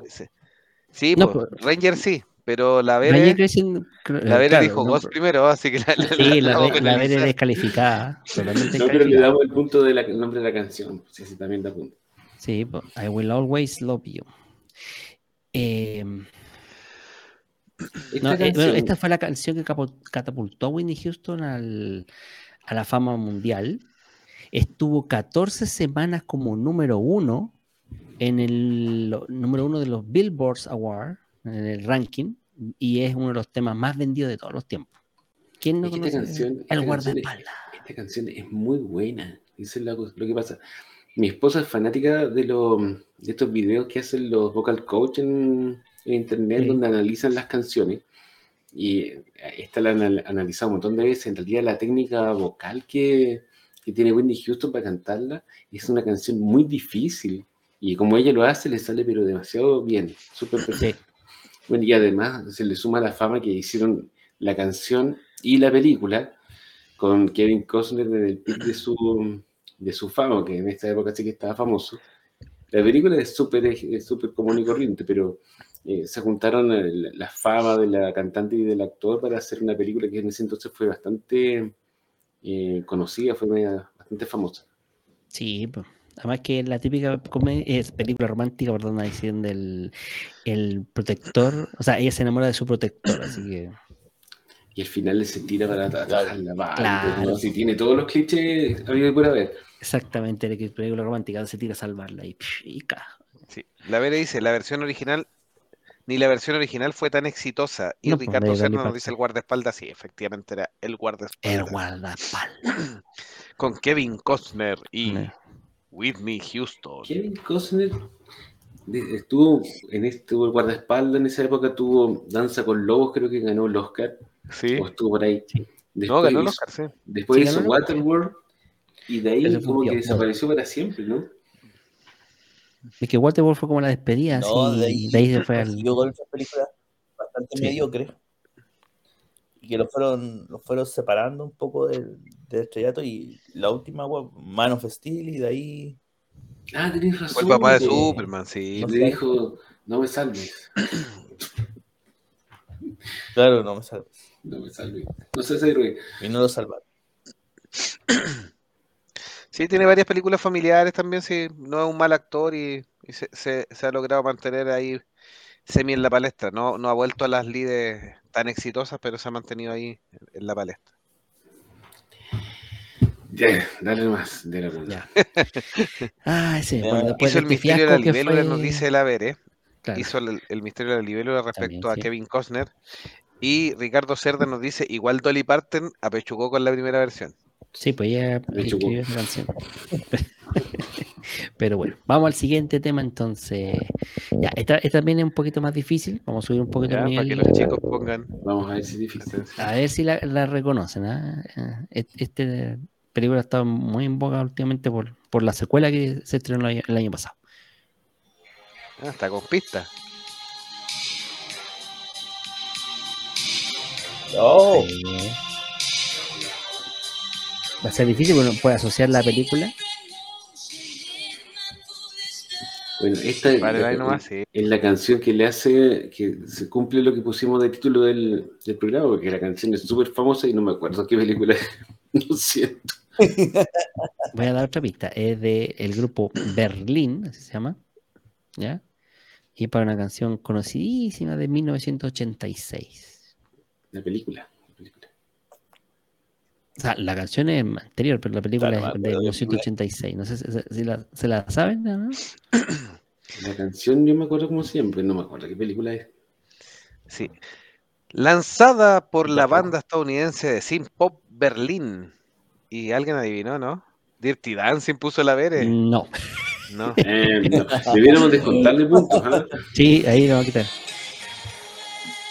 Sí, No, pues, pues- Ranger sí, pero la Ranger Vere, cl- la Vere claro, dijo no, Ghost primero, así que la, la- Sí, la, la Vere descalificada. Totalmente No, pero le damos el punto del nombre de la canción. Sí, sí, también da punto. Sí, I will always love you. Eh, Esta no, eh, bueno, esta fue la canción que catapultó a Whitney Houston al- a la fama mundial. Estuvo 14 semanas como número uno en el lo- número uno de los Billboards Awards, en el ranking, y es uno de los temas más vendidos de todos los tiempos. ¿Quién no esta conoce canción- esta el canción es- guardaespaldas? esta canción es muy buena. Eso es lo, lo que pasa. Mi esposa es fanática de, lo- de estos videos que hacen los vocal coach en, en internet, Sí. donde analizan las canciones. Y eh, esta la han analizado un montón de veces. En realidad, la técnica vocal que, que tiene Whitney Houston para cantarla es una canción muy difícil. Y como ella lo hace, le sale pero demasiado bien, súper perfecto. Bueno, y además se le suma la fama que hicieron la canción y la película con Kevin Costner en el pic de su, de su fama, que en esta época sí que estaba famoso. La película es súper es súper común y corriente, pero eh, se juntaron el- la fama de la cantante y del actor para hacer una película que en ese entonces fue bastante eh, conocida, fue media- bastante famosa. Sí, además que la típica es película romántica, perdón, la edición del el protector, o sea, ella se enamora de su protector, así que Y al final se tira para la bala. Claro. ¿no? Si tiene todos los clichés, había que por ver. exactamente la película romántica se tira a salvarla y, y. Sí. La Vere dice, la versión original, ni la versión original fue tan exitosa. Y No, pues, Ricardo Serna nos dice el guardaespaldas, sí, efectivamente era el El guardaespaldas. guardaespaldas. Con Kevin Costner y Ne. Whitney Houston. Kevin Costner estuvo en este tuvo el guardaespaldas en esa época, tuvo Danza con Lobos, creo que ganó el Oscar, Sí. o estuvo por ahí. Después No, ganó el Oscar, sí. Después Sí, hizo Waterworld y de ahí como que no. desapareció para siempre, ¿no? Es que Waterworld fue como la despedida, No, así, de ahí, de ahí se fue al... siguió con otras películas bastante Sí. mediocres. Y que lo fueron, lo fueron separando un poco del, del estrellato. Y la última, Man of Steel, y de ahí. Ah, tenés Fue razón. el papá de. Superman, sí. No Le dijo, No me salves. Claro, no me salvo. No me salves. No seas héroe. Y no lo salvaron. Sí, tiene varias películas familiares también, sí, no es un mal actor y, y se, se- se ha logrado mantener ahí semi en la palestra. No, no ha vuelto a las lides tan exitosas, pero se ha mantenido ahí en, la palestra. Ya, dale más de la ronda. Ya. Ah, sí, bueno, después Hizo el misterio de la libélula, fue... nos dice el Avere. Claro, Hizo el, el misterio de la libélula También, respecto a sí. Kevin Costner. Y Ricardo Cerda nos dice, igual Dolly Parton apechugó con la primera versión. Sí, pues ella chocó. escribió esa canción. Pero bueno, vamos al siguiente tema entonces. Ya, esta, esta también es un poquito más difícil. Vamos a subir un poquito Ya, para que los chicos pongan Vamos a ver si es difícil. A ver si la, la reconocen. ¿ah? Eh, Este película está muy en boga últimamente por, por la secuela que se estrenó el año, el año pasado. Ah, está con pista. Oh, Va a ser difícil, bueno, puede asociar la película. Bueno, esta es la, ahí nomás, sí. es la canción que le hace que se cumple lo que pusimos de título del, del programa, porque la canción es súper famosa y no me acuerdo qué película es. Lo siento. Voy a dar otra pista. Es de el grupo Berlín, así se llama. ¿Ya? Y para una canción conocidísima de 1986. La película. la película. O sea, la canción es anterior, pero la película Claro, me es de acuerdo de la 1986. No sé si, si la, ¿se la saben. no? La canción yo me acuerdo llama, pero no me acuerdo qué película es. Sí. Lanzada por la banda estadounidense de synth pop Berlín. Y alguien adivinó, ¿no? Dirty Dancing puso la Vere. No. No. Eh, no, debiéramos descontarle puntos. ¿ah? Sí, ahí lo va a quitar.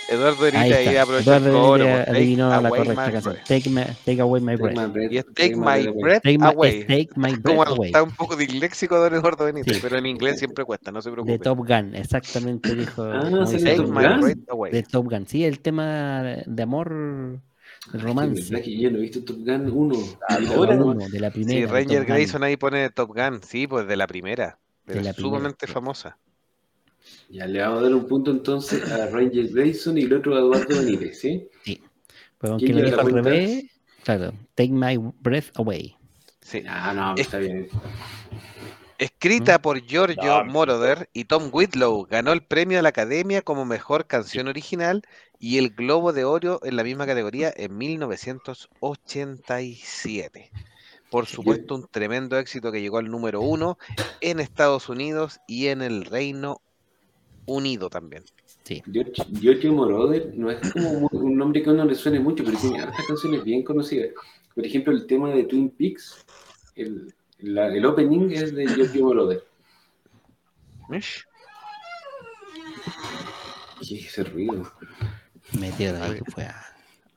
Eduardo Ahí Erita ahí está. aprovechó el Eduardo coro. Take adivinó la Away correcta My canción. Breath. Take, my- take Away My Take Breath. my breath, Y es Take My breath. Take my, Away. take my Como Breath Away. está un poco disléxico Don Eduardo Benítez, Sí. pero en inglés siempre cuesta, no se De preocupe. Top Gun, exactamente dijo. Ah, como sale dice Take My. Breath Away. De Top Gun, sí, el tema de amor, el romance. que yo no he visto Top Gun 1. Ahora, uno, de la primera. Sí, de Ranger. Grayson ahí pone Top Gun. Sí, pues de la primera. Pero la primera, sumamente sí. famosa. Ya le vamos a dar un punto entonces a Ranger Grayson y el otro a Eduardo Benítez, ¿sí? Pero aunque ¿Quién lo dijo la al revés, claro, Take My Breath Away. Sí. Ah, no, está bien. Escrita por Giorgio No, Moroder y Tom Whitlow, ganó el premio a la Academia como mejor canción original y el Globo de Oro en la misma categoría en 1987. Por supuesto, un tremendo éxito que llegó al número uno en Estados Unidos y en el Reino Unido también. Giorgio Giorgio Moroder no es como un nombre que a uno le suene mucho, pero tiene hartas canciones bien conocidas. Por ejemplo, el tema de Twin Peaks, el, la- el opening es de Giorgio Moroder. Mish. ¿Qué es ese ruido? Metió de ahí que fue a-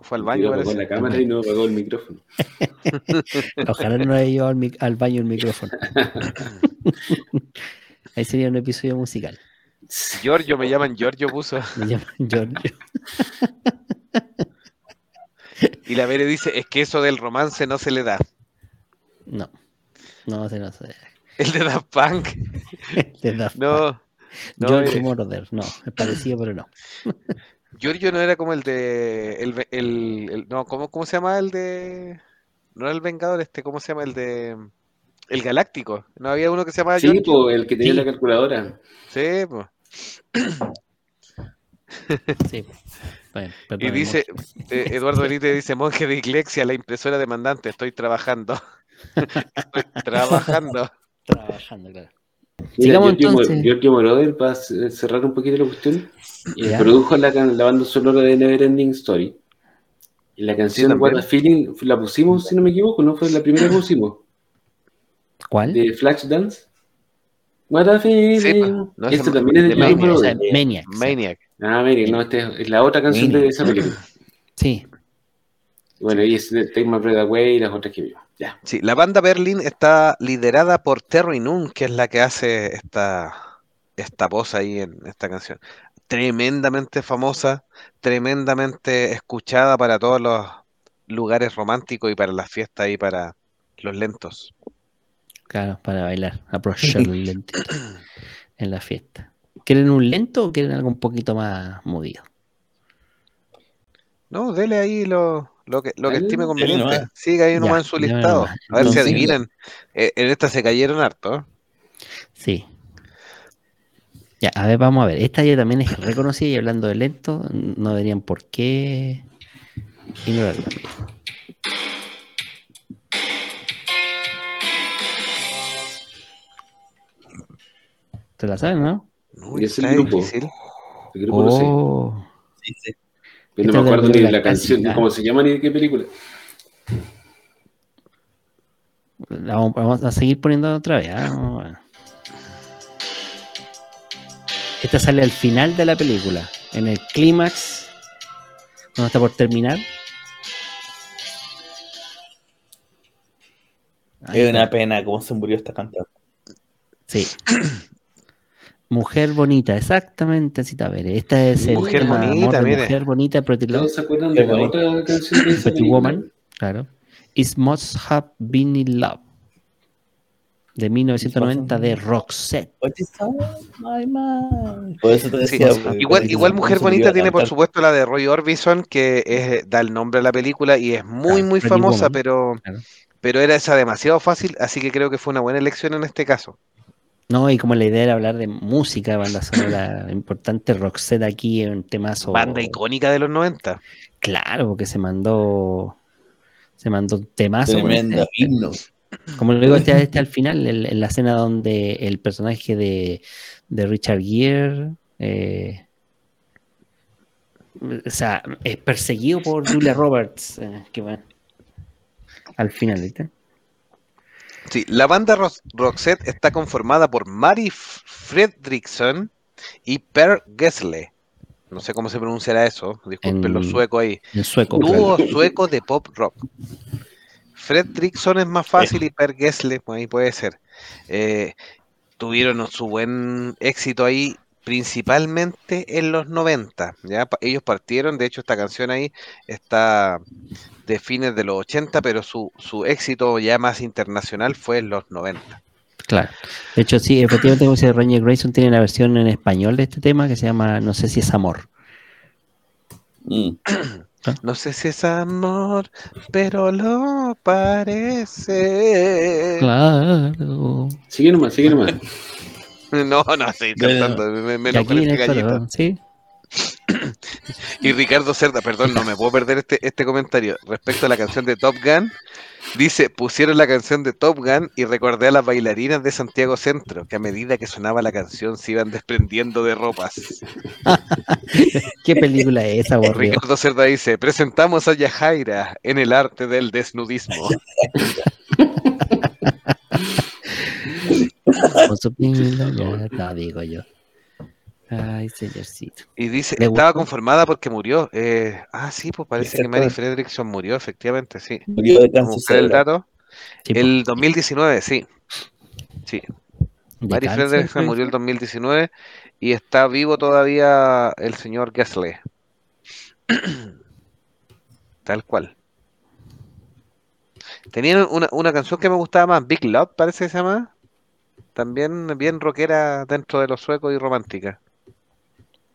Fue al baño, apagó la cámara y no apagó el micrófono. Ojalá no haya llevado al, al baño el micrófono. Ahí sería un episodio musical. Giorgio, me llaman Giorgio, puso. Me llaman Giorgio. Y la Vere dice, es que eso del romance no se le da. No, no sé, no sé. El de Daft Punk, De Daft Punk. no. No, George eh, Moroder, no, es parecido, pero no. Giorgio no era como el de. El, el- el- no, ¿cómo, ¿cómo se llama el de.? No era el Vengador, este, ¿cómo se llama el de. El Galáctico? ¿No había uno que se llamaba Sí, Giorgio? po, el que tenía Sí. la calculadora. Sí, pues. Sí. Bueno, Y dice, eh, Eduardo Benítez dice, monje de iglesia, la impresora demandante, estoy trabajando. estoy trabajando. trabajando, claro. Mira, Sigamos Giorgio, Moroder, para cerrar un poquito la cuestión, eh, Ya. produjo la, la banda sonora de Neverending Story. Y la canción también. What a Feeling la pusimos, si no me equivoco, ¿no? Fue la primera que pusimos. ¿Cuál? De Flashdance. What a Feeling. Sí, pues, no, este también es de Maniac, o sea, Moroder. Maniac. Maniac. Ah, mire, no, esta es, la otra canción de Maniac. esa película. Sí, Bueno, y es de Take My Breath Away y las otras que vimos. Ya. Sí, la banda Berlin está liderada por Terry Nunn, que es la que hace esta, esta voz ahí en esta canción. Tremendamente famosa, tremendamente escuchada para todos los lugares románticos y para las fiestas y para los lentos. Claro, para bailar, aprovechar el lentito en la fiesta. ¿Quieren un lento o quieren algo un poquito más movido? No, dele ahí lo, lo que, lo que estime conveniente. Siga ahí Ya, nomás en su listado. nomás. A ver si adivinan. Eh, en esta se cayeron harto. Sí. Ya, a ver, vamos a ver. Esta ya también es reconocida y hablando de lento, no deberían por qué ignorarla. ¿Te la saben, no? No, Y es el grupo. difícil. El grupo lo sé. Oh, Sí, sí. Pero Esta no me acuerdo ni de la canción, ni cómo se llama ni de qué película. la vamos, a seguir poniendo otra vez. ¿ah? Esta sale al final de la película, en el clímax, cuando está por terminar. Ahí Es una pena cómo se murió esta cantante. Sí. Mujer bonita, exactamente así está. ver, Esta es el Mujer bonita, amor de mire. Mujer bonita, Pretty Love, ¿Todos se acuerdan de la otra canción de esa? Woman, claro. It Must Have Been in Love, de 1990 de Roxette. Sí, pues, Igual, igual Mujer Bonita la tiene por supuesto la de Roy Orbison, que es, da el nombre a la película y es muy, muy famosa, pero, pero era esa demasiado fácil, así que creo que fue una buena elección en este caso. No, y como la idea era hablar de música, banda sonora importante, Roxette aquí en un temazo. Banda icónica de los 90. Claro, porque se mandó. Se mandó un temazo. Tremendo este- himno. Como lo digo, este, este al final, el- en la escena donde el personaje de, de Richard Gere. eh, o sea, es perseguido por Julia Roberts. eh, que bueno, al final, ¿viste? Sí, la banda Ros- Roxette está conformada por Mari Fredriksson y Per Gessle. No sé cómo se pronunciará eso, disculpen En- los suecos ahí. En sueco. Dúo sueco de pop rock. Fredriksson es más fácil y Per Gessle, pues ahí puede ser. Eh, tuvieron su buen éxito ahí, principalmente en los 90. ¿ya? Ellos partieron, de hecho esta canción ahí está de fines de los 80, pero su, su éxito ya más internacional fue en los 90. Claro. De hecho, sí, efectivamente, como dice Ranger Grayson, tiene una versión en español de este tema que se llama No sé si es amor. Mm. No sé si es amor, pero lo parece. Claro. Sigue nomás, sigue nomás. No, no, estoy cantando, me, me enojo aquí en este el coro, ¿sí? Y Ricardo Cerda, perdón, no me puedo perder este, este comentario. Respecto a la canción de Top Gun, dice, pusieron la canción de Top Gun y recordé a las bailarinas de Santiago Centro, que a medida que sonaba la canción se iban desprendiendo de ropas. ¿Qué película es esa, aburrido? Ricardo Cerda dice, presentamos a Yajaira en el arte del desnudismo. Con su digo yo. Ay, señorcito. Y dice, ¿Le estaba gustó? conformada porque murió. Eh, ah, sí, pues parece que Mary. Fredrickson murió, efectivamente, sí. Murió de cáncer el dato. Sí, El 2019, sí. Sí, de Mary cáncer, Fredrickson pues. murió el 2019 y está vivo todavía el señor Gessle. Tal cual. Tenían una, una canción que me gustaba más, Big Love, parece que se llama. También bien rockera dentro de los suecos y romántica.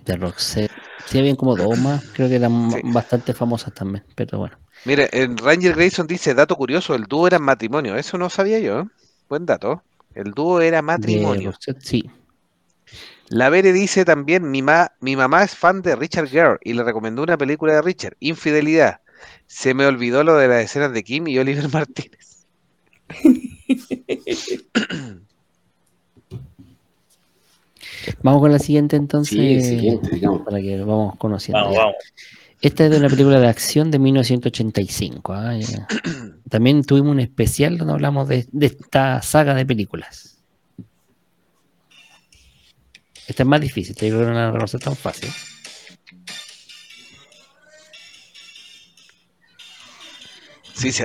De Roxette. Sí, habían como dos más, creo que eran Sí. bastante famosas también, pero bueno. Mire, en Ranger Grayson dice, dato curioso, el dúo era matrimonio. Eso no sabía yo. ¿eh? Buen dato. El dúo era matrimonio. Roxette, sí. La Bere dice también, mi, ma- mi mamá es fan de Richard Gere y le recomendó una película de Richard, Infidelidad. Se me olvidó lo de las escenas de Kim y Oliver Martínez. Vamos con la siguiente entonces. Sí, siguiente, digamos. Para que lo vamos conociendo. Vamos. Esta es de una película de acción de 1985. ¿ah? Ya. También tuvimos un especial donde hablamos de, de esta saga de películas. Esta es más difícil, te digo que no la tan fácil. Sí, si,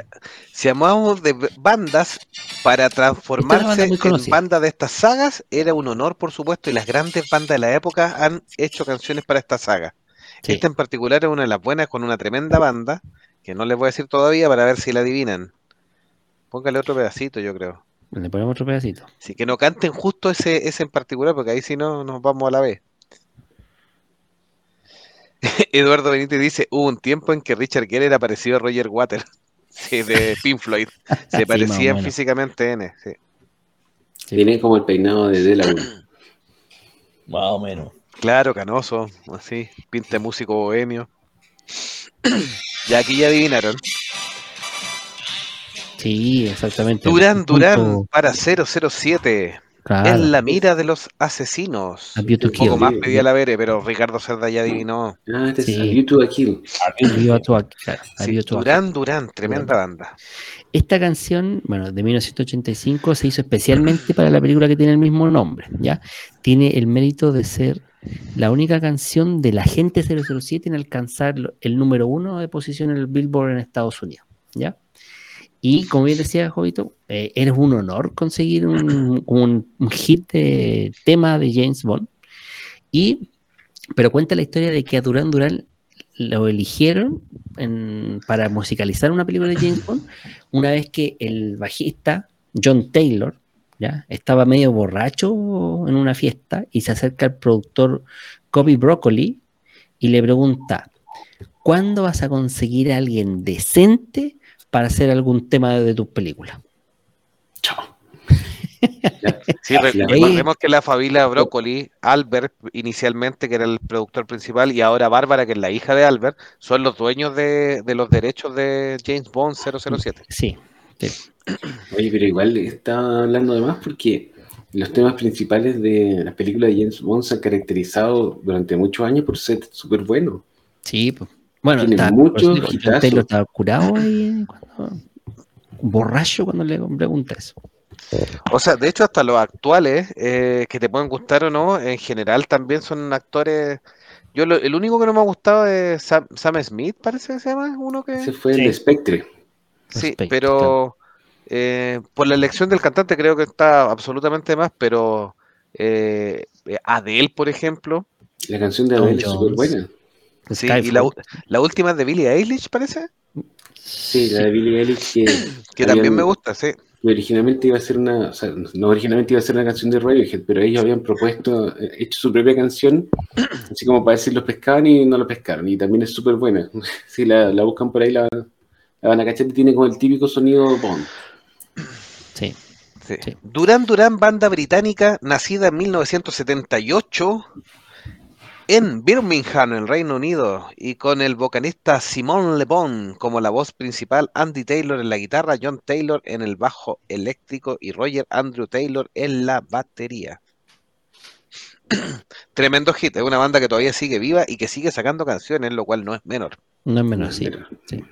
si hablamos de bandas, para es transformarse banda muy en banda de estas sagas, era un honor, por supuesto, y las grandes bandas de la época han hecho canciones para esta saga. Sí. Esta en particular es una de las buenas con una tremenda banda, que no les voy a decir todavía para ver si la adivinan. Póngale otro pedacito, yo creo. Le ponemos otro pedacito. Así que no canten justo ese, ese en particular, porque ahí si no nos vamos a la vez. Eduardo Benítez dice, hubo un tiempo en que Richard Gere era parecido a Roger Waters, sí, de Pink Floyd. Se Sí, parecían físicamente N, sí. Tiene como el peinado de Delaware. Más o menos. Claro, canoso, así, pinta de músico bohemio. ya aquí ya adivinaron. Sí, exactamente. Durán Durán para 007. Claro. En la mira de los asesinos. A View to Un poco más pedía la Vere, pero Ricardo Cerda ya adivinó. Ah, este Sí. es Kill. Durán Durán, tremenda banda. Esta canción, bueno, de 1985 se hizo especialmente para la película que tiene el mismo nombre, ¿ya? Tiene el mérito de ser la única canción del agente 007 en alcanzar el número uno de posición en el Billboard en Estados Unidos, ¿ya? Y como bien decía Jovito, eh, era un honor conseguir un, hit de tema de James Bond. Y, pero cuenta la historia de que a Durán Durán lo eligieron para musicalizar una película de James Bond una vez que el bajista John Taylor ya estaba medio borracho en una fiesta y se acerca al productor Kobe Broccoli y le pregunta ¿cuándo vas a conseguir a alguien decente para hacer algún tema de tus películas? Chao. Sí, recordemos que la familia Broccoli, Albert inicialmente, que era el productor principal, y ahora Bárbara, que es la hija de Albert, son los dueños de, de los derechos de James Bond 007. Sí, sí. Oye, pero igual está hablando de más porque los temas principales de las películas de James Bond se han caracterizado durante muchos años por ser súper buenos. Sí, pues. Bueno, Tiene está, John hitazos. Taylor estaba curado ahí, cuando- borracho cuando le pregunta eso. O sea, de hecho, hasta los actuales, eh, que te pueden gustar o no, en general también son actores. Yo lo- el único que no me ha gustado es Sam, Sam Smith, parece que se llama, uno que. Ese fue Sí. el de Spectre. Sí, pero eh, por la elección del cantante creo que está absolutamente más, pero eh, Adele, por ejemplo, La canción de Adele es súper buena. Sí, y la, última es de Billie Eilish, parece, Sí, la de Billie Eilish que, que también me gusta, sí. originalmente iba a ser una, o sea, no originalmente iba a ser una canción de Radiohead, pero ellos habían propuesto, eh, hecho su propia canción, así como para decir los pescaban y no lo pescaron, y también es súper buena. Si la, la buscan por ahí la, la van a cachar y tiene como el típico sonido Bond. Sí. Sí. Sí. Duran Duran, banda británica, nacida en 1978 en Birmingham, en Reino Unido, y con el vocalista Simon Le Bon como la voz principal, Andy Taylor en la guitarra, John Taylor en el bajo eléctrico y Roger Andrew Taylor en la batería. Tremendo hit, es una banda que todavía sigue viva y que sigue sacando canciones, lo cual no es menor. No es menos, sí. Sí.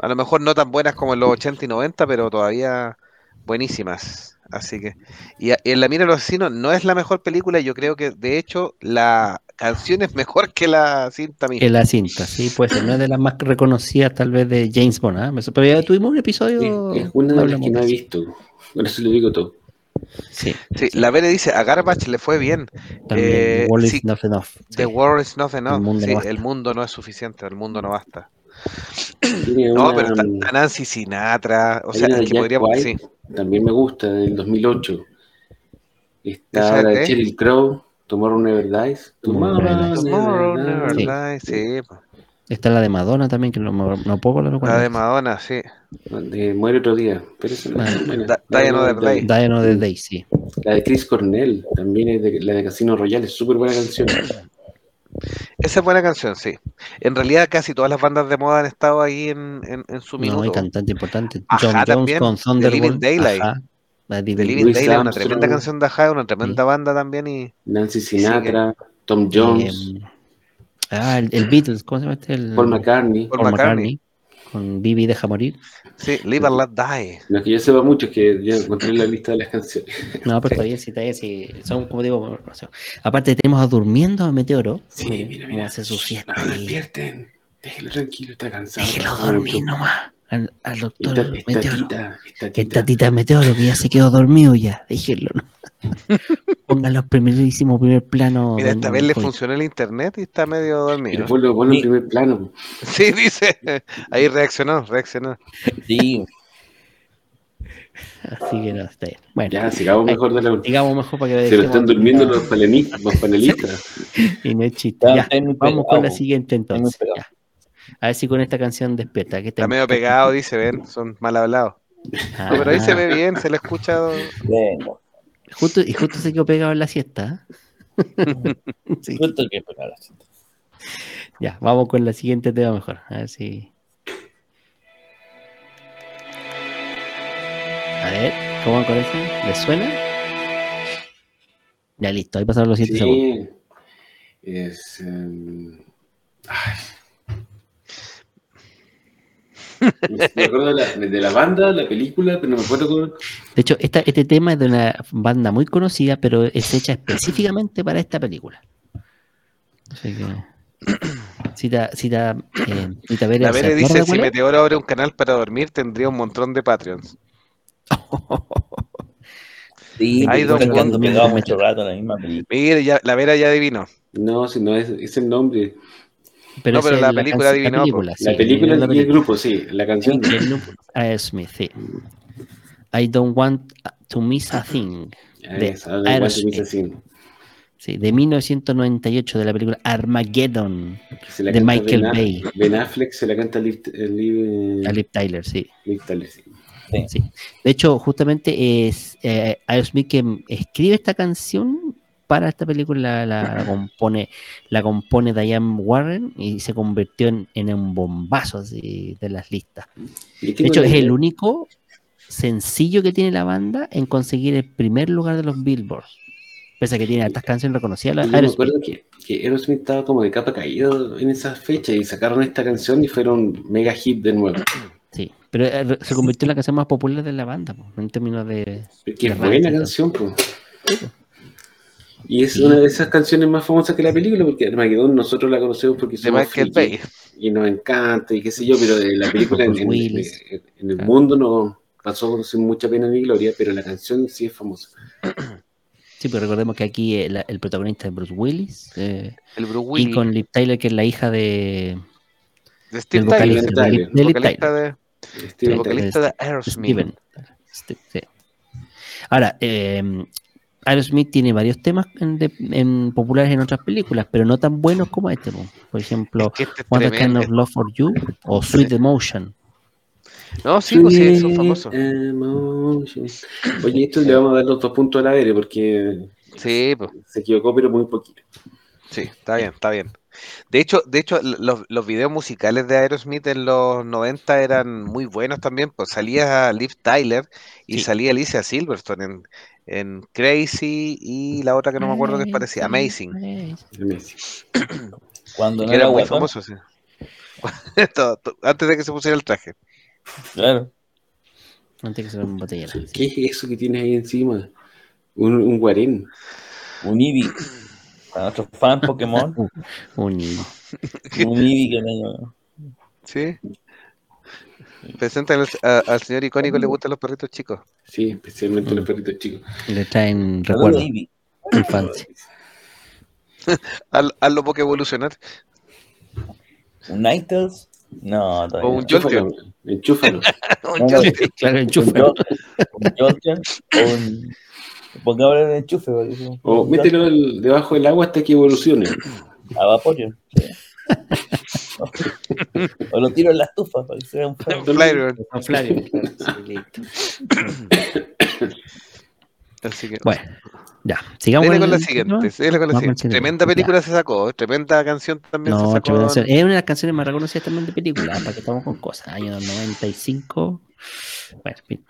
A lo mejor no tan buenas como en los 80 y 90, pero todavía buenísimas. Así que, y a- en La Mira de los Asesinos no es la mejor película, yo creo que de hecho la canción es mejor que la cinta misma. Que la cinta, sí, puede ser. No es de las más reconocidas, tal vez, de James Bond. Me sorprendió, Pero ya tuvimos un episodio. Es, es una de las que no he visto, por eso lo digo todo. Sí, Sí, la Vere dice, a Garbage le fue bien. también. Eh, The World sí, is not enough. The sí. world is not enough. El mundo no Sí, basta. el mundo no es suficiente, el mundo no basta. Tiene No, una, pero está, está Nancy Sinatra, o sea, que podríamos, White, sí. También me gusta, del 2008. ¿Esa Está es la de? de Cheryl Crow, Tomorrow Never Dies. Tomorrow Never Dies. Tomorrow Never Sí. Dies, sí. Está la de Madonna también, que no, no poco la recuerdo. la de Madonna, sí. De Muere otro día. Pero Ah, es La Die Another Day. Die Another Day, sí. La de Chris Cornell, también es de, la de Casino Royale, es súper buena canción. Esa es buena canción, sí. En realidad casi todas las bandas de moda han estado ahí en, en, en su No, hay minuto. cantante importante. Ajá, John Jones también, con The Thunderbolt. Living Daylight. Ajá, The Living Daylight una Armstrong. tremenda canción de Ajá, una tremenda banda también y Nancy Sinatra, Tom Jones, Eh, ah, el, el Beatles, ¿cómo se llama este? El, Paul McCartney. Paul McCartney. Con Bibi Deja Morir. sí, Live and Let Die. Lo que yo sepa mucho es que ya encontré la lista de las canciones. No, pero todavía sí, todavía sí. Son, como digo, o sea, aparte tenemos a Durmiendo a Meteoro. Sí, mira, mira. hace su fiesta. No despierten. Déjelo tranquilo, está cansado. Déjelo dormir nomás. Al, al Esta, doctor esta Meteoro. tita, esta Que tita. tatita Meteoro, que ya se quedó dormido ya. Déjenlo. ¿no? Pongan los primerísimos primer plano. Mira, esta vez le funcionó el internet y está medio Pero dormido. ponlo, ponlo en primer plano. Sí, dice. Ahí reaccionó, reaccionó. Sí, Así que no, está bien. Bueno, Ya, sigamos mejor de la digamos mejor para que Se lo están durmiendo los panelistas. Los panelistas. Y no es chiste. Ya, vamos pegado, con la siguiente entonces. ya. A ver si con esta canción despierta. que Está medio pegado, dice, ven, son mal hablados. Ah, No, pero ahí se ve bien, se le escucha. Venga, Justo, y justo se quedó pegado en la siesta. ¿eh? Sí. suelto que pegar la cinta. Ya, vamos con la siguiente tema mejor. A ver si. A ver, ¿cómo van con eso? ¿Les suena? Ya listo, ahí pasaron los 7 segundos. Sí. Es. em, ay. Me acuerdo de la, de la banda, la película, pero no me acuerdo cómo. De hecho, esta, este tema es de una banda muy conocida, pero es hecha específicamente para esta película. Así que. Cita, cita, eh, cita Vera, La ¿se Vere dice, si? Meteoro abre un canal para dormir, tendría un montón de Patreons. Sí, Ay, pero don estoy quedando Juan. pegado mucho rato en la misma película. Mire, ya, la Vera ya adivinó. No, si no es, es el nombre. Pero No, pero la es película adivinó, película, la sí, película la y el película. grupo, sí. La canción. El grupo, Aerosmith, sí. I don't want to miss a thing. de igual que Aerosmith. Sí, de 1998 de la película Armageddon la De Michael ben, Bay. Ben Affleck se la canta Liv, eh, Liv, a Liv Tyler, sí. Liv Tyler, sí. sí. De hecho, justamente es eh, Aerosmith que escribe esta canción para esta película, la, la compone la compone Diane Warren y se convirtió en, en un bombazo así, de las listas. De hecho, es el único sencillo que tiene la banda en conseguir el primer lugar de los Billboard. Pese a que tiene altas canciones reconocidas, la Yo me acuerdo que, que Aerosmith estaba como de capa caída en esa fecha y sacaron esta canción y fueron mega hit de nuevo. Sí, pero eh, se convirtió en la canción más popular de la banda, po, en términos de... Qué buena canción, pues. Y es una de esas canciones más famosas que la película, porque Armageddon nosotros la conocemos porque somos friki y nos encanta y qué sé yo, pero de la película en, Bruce en- Willis. en- en el Claro. mundo no pasó sin mucha pena ni gloria, pero la canción sí es famosa. Sí, pero recordemos que aquí eh, el protagonista es Bruce Willis eh, El Bruce y Willis. con Liv Tyler, que es la hija de, de Steve Tyler, Liv vocalista Tyler, de, Steve el vocalista de Aerosmith. Steven. Sí. Ahora, eh, Aerosmith tiene varios temas en, de- en populares en otras películas, pero no tan buenos como este. po. Por ejemplo, Es que este es What a Kind of Love for You o Sweet Emotion. No, sí, pues sí, son famosos. Emotion. Oye, esto le vamos a dar los dos puntos al aire porque Sí, pues. se equivocó, pero muy poquito. Sí, está bien, está bien. De hecho, de hecho, los, los videos musicales de Aerosmith en los 90 eran muy buenos también, pues salía Liv Tyler y Sí. salía Alicia Silverstone en, en Crazy y la otra que no me acuerdo que parecía, Amazing, Messi. Cuando no era era muy famoso, sí. Antes de que se pusiera el traje. claro. Antes que se lo embotellera. sí. ¿Qué es eso que tienes ahí encima? Un, un guarén. Un Eevee. Para nuestros fans Pokémon, Un niño. un Eevee que no. Sí. Presentan al, a- al señor icónico, le gustan los perritos chicos. Sí, especialmente Mm. los perritos chicos. Le traen Un recuerdos infancia. Haz- Hazlo poco evolucionar. Un Ninetales. No, todavía O un. Jolteon. Enchúfalo. Enchúfalo. No, no, claro, un enchufa. Jol- un Jolteon o un. Pongámosle un enchufe, porque- O mételo debajo del agua hasta que evolucione. A Vaporeon. sí. o lo tiro en la estufa para que sea un claro, sí, listo. Así que. Bueno, ya. Sigamos con la el- siguiente, ¿no? dele con la Vamos al siguiente. siguiente. Tremenda película se sacó, tremenda canción también se sacó. canción. es una de las canciones más reconocidas también de películas, para que estamos con cosas. Año 95. Bueno, en fin.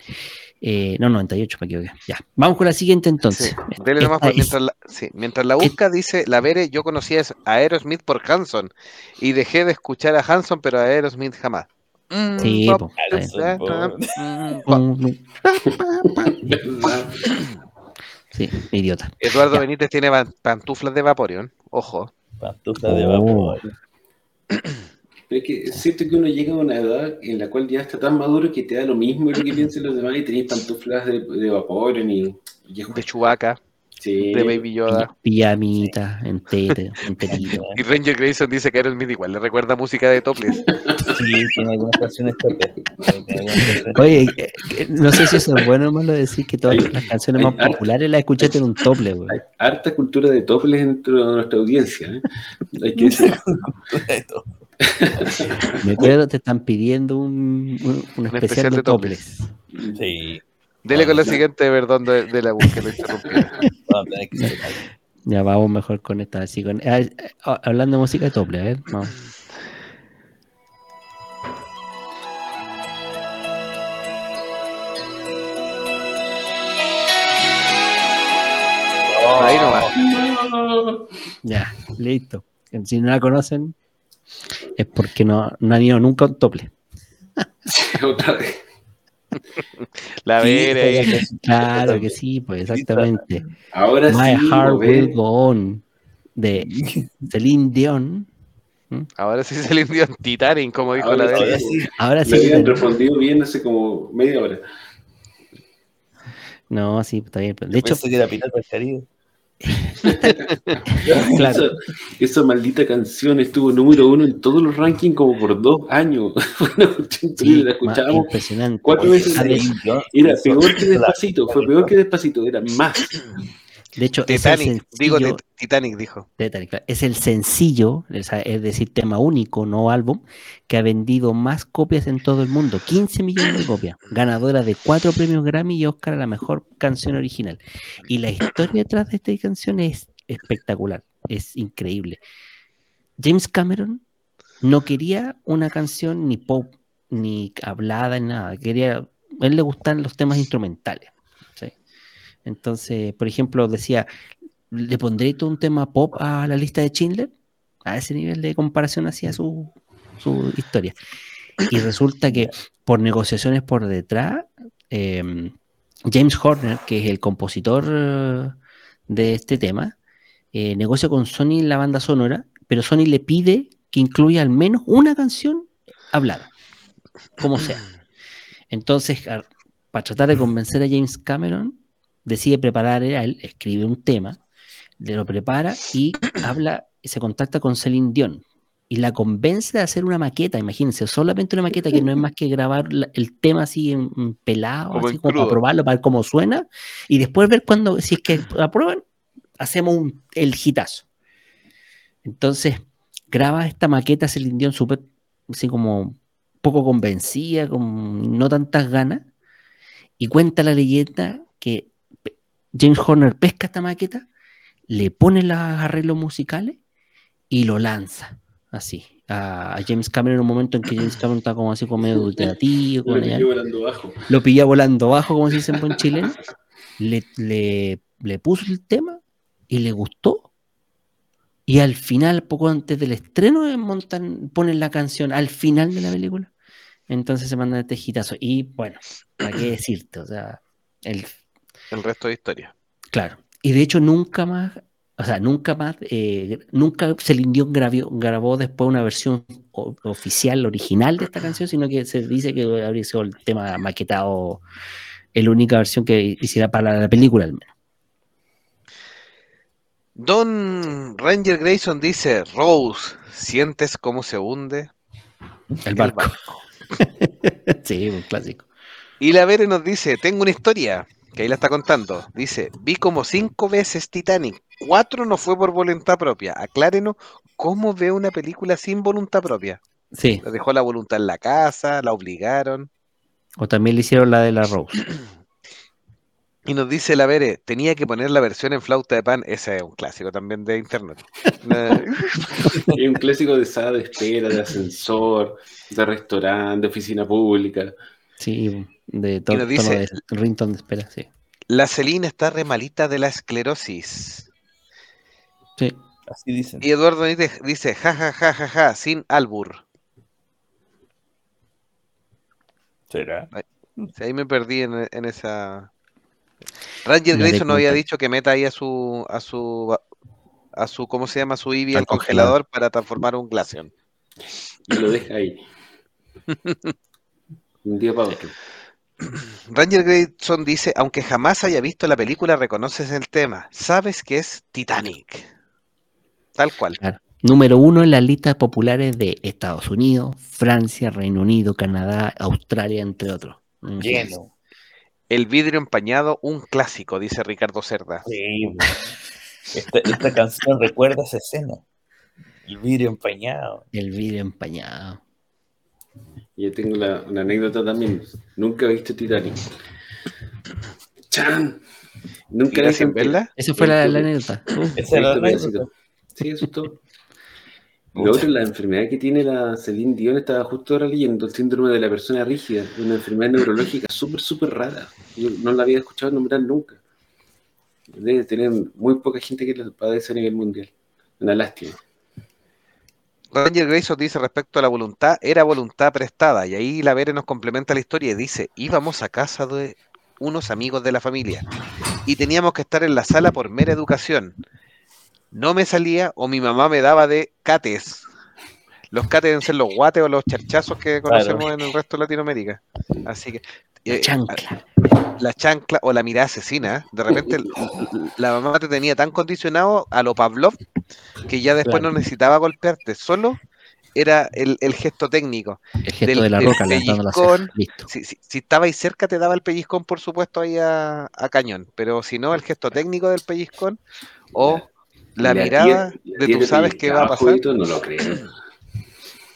Eh, no, 98, me equivoqué. Ya. Vamos con la siguiente entonces. Sí, dele nomás, Esta pues, mientras, la, sí, mientras la busca, dice la Vere, yo conocía a Aerosmith por Hanson y dejé de escuchar a Hanson, pero a Aerosmith jamás. Sí, pop, idiota. Eduardo Ya. Benítez tiene pantuflas de Vaporeon, ojo. Pantuflas de Oh. Pero es que siento que uno llega a una edad en la cual ya está tan maduro que te da lo mismo lo que piensen los demás y tenéis pantuflas de, de vapor es- De Chubaca. Sí. de Baby Yoda. Pijamita, entero, enterito. Y Ranger Grayson dice que Aerosmith igual le recuerda música de Topless. Sí, tiene algunas canciones canciones- Oye, eh, eh, no sé si eso es bueno o malo decir que todas Hay- las canciones más harta- populares las escuchaste en un tople, güey. Hay harta cultura de toples dentro de nuestra audiencia. ¿eh? Hay que decir. Me acuerdo, te están pidiendo un, un, un especial, especial de de toples. Sí, Dele con la Ah, siguiente, perdón, de, de la búsqueda, lo interrumpí. vamos a tener que ser ahí. Ya vamos mejor con esta. Así con, ah, ah, hablando de música de tople, a ver. Vamos. Ahí nomás. "No". Ya, listo. Si no la conocen, es porque no, no han ido nunca a un tople. Otra vez. La Sí, Vera ahí. esta es- Claro que sí, pues exactamente. Ahora My sí, Heart Will. Go On de Celine Dion. Ahora sí se le envió en Titanic, como dijo Ahora la sí. Vera. Ahora sí, Ahora Me sí. habían respondido bien hace como media hora. No, sí, está bien. De hecho, pensé que era del Caribe. claro. Esa, esa maldita canción estuvo número uno en todos los rankings como por dos años. Sí, increíble, la escuchábamos impresionante. cuatro veces Era peor que despacito, fue peor que despacito, era más. De hecho, es el Titanic, digo sencillo, tit- Titanic, dijo. Titanic, es el sencillo, es es decir, tema único, no álbum, que ha vendido más copias en todo el mundo, 15 millones de copias, ganadora de cuatro premios Grammy y Oscar a la mejor canción original. Y la historia detrás de esta canción es espectacular, es increíble. James Cameron no quería una canción ni pop, ni hablada, ni nada, quería, a él le gustan los temas instrumentales. Entonces, por ejemplo, decía, ¿le pondré todo un tema pop a la lista de Schindler? A ese nivel de comparación hacía su, su historia. Y resulta que por negociaciones por detrás, eh, James Horner, que es el compositor eh, de este tema, eh, negocia con Sony la banda sonora, pero Sony le pide que incluya al menos una canción hablada, como sea. Entonces, para tratar de convencer a James Cameron, decide preparar a él, escribe un tema, le lo prepara y habla y se contacta con Celine Dion y la convence de hacer una maqueta, imagínense, solamente una maqueta que no es más que grabar el tema así en, pelado, Como así como para probarlo, para ver cómo suena y después ver cuando, si es que aprueban, hacemos un- el hitazo. Entonces, graba esta maqueta Celine Dion súper, así como poco convencida, con no tantas ganas, y cuenta la leyenda que James Horner pesca esta maqueta, le pone los arreglos musicales y lo lanza así a, James Cameron en un momento en que James Cameron está como así como medio dubitativo, con pilló volando bajo. lo pilla volando bajo, como se dice en buen chileno, le, le, le puso el tema y le gustó. Y al final, poco antes del estreno, montan, ponen la canción al final de la película. Entonces se mandan este hitazo. Y bueno, ¿para qué decirte? O sea, el, El resto de historia. Claro. Y de hecho nunca más, o sea, nunca más, eh, nunca Celine Dion grabó, grabó después una versión o- oficial, original de esta canción, sino que se dice que habría sido el tema maquetado, la única versión que hiciera para la película al menos. Don Ranger Grayson dice, Rose, ¿sientes cómo se hunde? El barco. sí, un clásico. Y la Vere nos dice, tengo una historia, que ahí la está contando. Dice, vi como cinco veces Titanic, cuatro no fue por voluntad propia. Aclárenos cómo ve una película sin voluntad propia. Sí, Le dejó la voluntad en la casa, la obligaron. o también le hicieron la de la Rose. Y nos dice la Vere, tenía que poner la versión en flauta de pan. Ese es un clásico también de internet. Es un clásico de sala de espera, de ascensor, de restaurante, de oficina pública. Sí, de todo dice- de ringtone de espera, sí. la Celina está re malita de la esclerosis. Sí, Así dicen. Y Eduardo dice, dice, ja, ja, ja, ja, ja, sin albur. ¿Será? Ahí me perdí en, en esa. Ranger Grayson nos había dicho que meta ahí a su, a su, a su, ¿cómo se llama? Su Eevee Al al congelador para transformar un Glaceon. Y lo deja ahí. Un día para otro. Ranger Grayson dice, aunque jamás haya visto la película, reconoces el tema. Sabes que es Titanic. Tal cual. Claro. Número uno en las listas populares de Estados Unidos, Francia, Reino Unido, Canadá, Australia, entre otros. Mm. Lleno. El vidrio empañado, un clásico, dice Ricardo Cerda. Sí, esta, esta canción recuerda esa escena. El vidrio empañado. El vídeo empañado. Yo tengo la- una anécdota también. Nunca he visto Titanic. ¡Chan! Nunca ¿Siga la sin conté. verla? Esa fue la, la anécdota. Esa era la pedacito. Sí, eso es todo. Lo otro, la enfermedad que tiene la Celine Dion, estaba justo ahora leyendo, el síndrome de la persona rígida, una enfermedad neurológica súper, súper rara. Yo no la había escuchado nombrar nunca. Debe tener muy poca gente que la padece a nivel mundial. Una lástima. Ranger Grayson dice respecto a la voluntad, era voluntad prestada. Y ahí la Vere nos complementa la historia y dice, íbamos a casa de unos amigos de la familia y teníamos que estar en la sala por mera educación. No me salía o mi mamá me daba de cates. Los cates deben ser los guates o los charchazos que conocemos en el resto de Latinoamérica. Así que... eh, chancla. la chancla o la mirada asesina. De repente la mamá te tenía tan condicionado a lo Pavlov que ya después Claro. no necesitaba golpearte, solo era el, el gesto técnico. El gesto del- de la roca la pellizcón. Listo. Si, si, si estabais cerca te daba el pellizcón, por supuesto, ahí a, a cañón, pero si no, el gesto técnico del pellizcón o la, mirada tía- la de tía tú sabes qué va a pasar. no lo creo.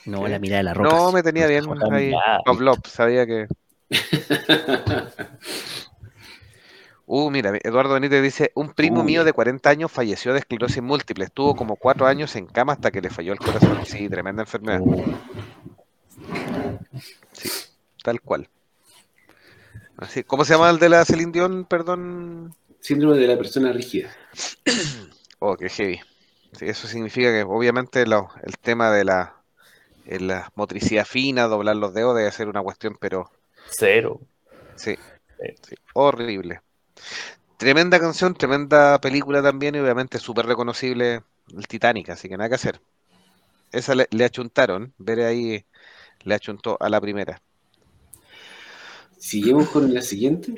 No, la mirada de la roca. No, me tenía bien ahí. Pavlov, sabía que... Uh, mira, Eduardo Benítez dice, un primo mío de 40 años falleció de esclerosis múltiple, estuvo como cuatro años en cama hasta que le falló el corazón. Sí, tremenda enfermedad, tal cual. Así, ¿Cómo se llama el de la Celine Dion? Perdón. Síndrome de la persona rígida. Oh, qué heavy. Sí, eso significa que obviamente lo- el tema de la, eh, la motricidad fina, doblar los dedos debe ser una cuestión, pero Cero. Sí, sí, horrible. Tremenda canción, tremenda película también y obviamente súper reconocible el Titanic, así que nada que hacer. Esa le, le achuntaron, veré ahí, le achuntó a la primera. Seguimos con la siguiente.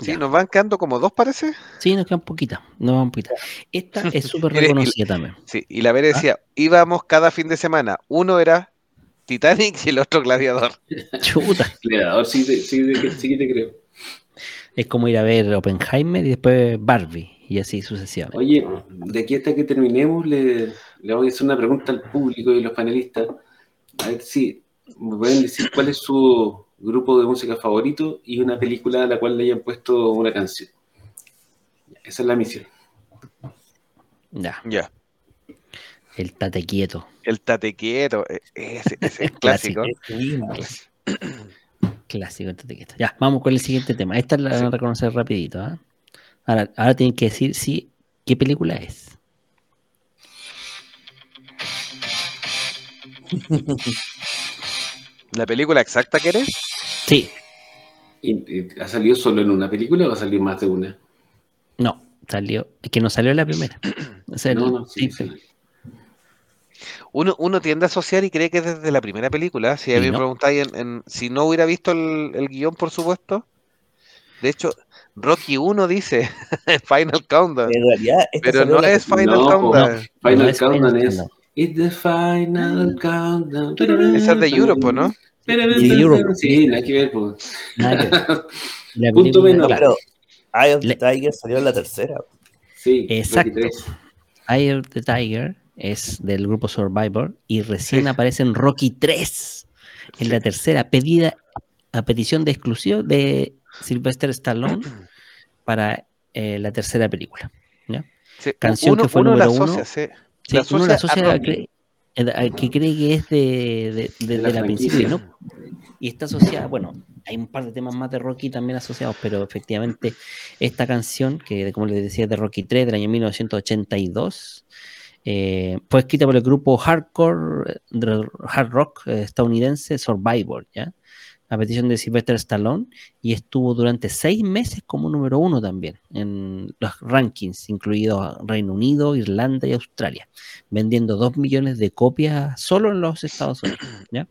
Sí, Ya. nos van quedando como dos, parece. Sí, nos quedan poquitas. Nos quedan poquitas. Esta es súper y- reconocida también. Sí, y la Veré decía, íbamos cada fin de semana. Uno era Titanic y el otro Gladiador. Chuta. Gladiador, sí, sí, te- sí te creo. Es como ir a ver Oppenheimer y después Barbie. Y así sucesivamente. Oye, de aquí hasta que terminemos, le, le voy a hacer una pregunta al público y los panelistas. A ver si me pueden decir cuál es su grupo de música favorito y una película a la cual le hayan puesto una canción. Esa es la misión. Ya. Ya. El tate quieto. El Tate Quieto, e- ese, ese es clásico. Clásico el tate quieto. Ya, vamos con el siguiente tema. Esta la van a reconocer rapidito. ¿ah? Ahora, ahora tienen que decir sí, qué película es. ¿La película exacta que eres? Sí. ¿Y- y ¿Ha salido solo en una película o ha salido más de una? No, salió. Es que no salió la primera. O sea, No, no, sí, sí, sí. Uno, uno tiende a asociar y cree que es desde la primera película. Si a mí me no. preguntáis, en, en- si no hubiera visto el, el guion, por supuesto. De hecho, Rocky 1 dice Final Countdown. En realidad, esta Pero no la- es Final No, Countdown. Final No Countdown es. It's the final countdown. Esa es de Europe, ¿no? De Europe. Sí, nada que ver. Pues. Nada que ver. La Punto menos. claro, Eye of the Tiger salió en la tercera. Sí, Exacto. Eye of the Tiger es del grupo Survivor y recién Sí. aparece en Rocky 3, en la tercera, pedida a petición de exclusión de Sylvester Stallone para eh, la tercera película. ¿ya? Sí, Canción uno, que fue uno la número asocia, uno. La uno la asocia a Rocky. cre- a- que cree que es de, de, de- De de la la, principio no. Y está asociada, bueno, hay un par de temas más de Rocky también asociados, pero efectivamente esta canción, que como les decía es de Rocky 3 del año 1982, eh, fue escrita por el grupo hardcore, hard rock eh, estadounidense Survivor, ¿ya? A petición de Sylvester Stallone y estuvo durante seis meses como número uno también en los rankings, incluidos Reino Unido, Irlanda y Australia, vendiendo dos millones de copias solo en los Estados Unidos. ¿ya?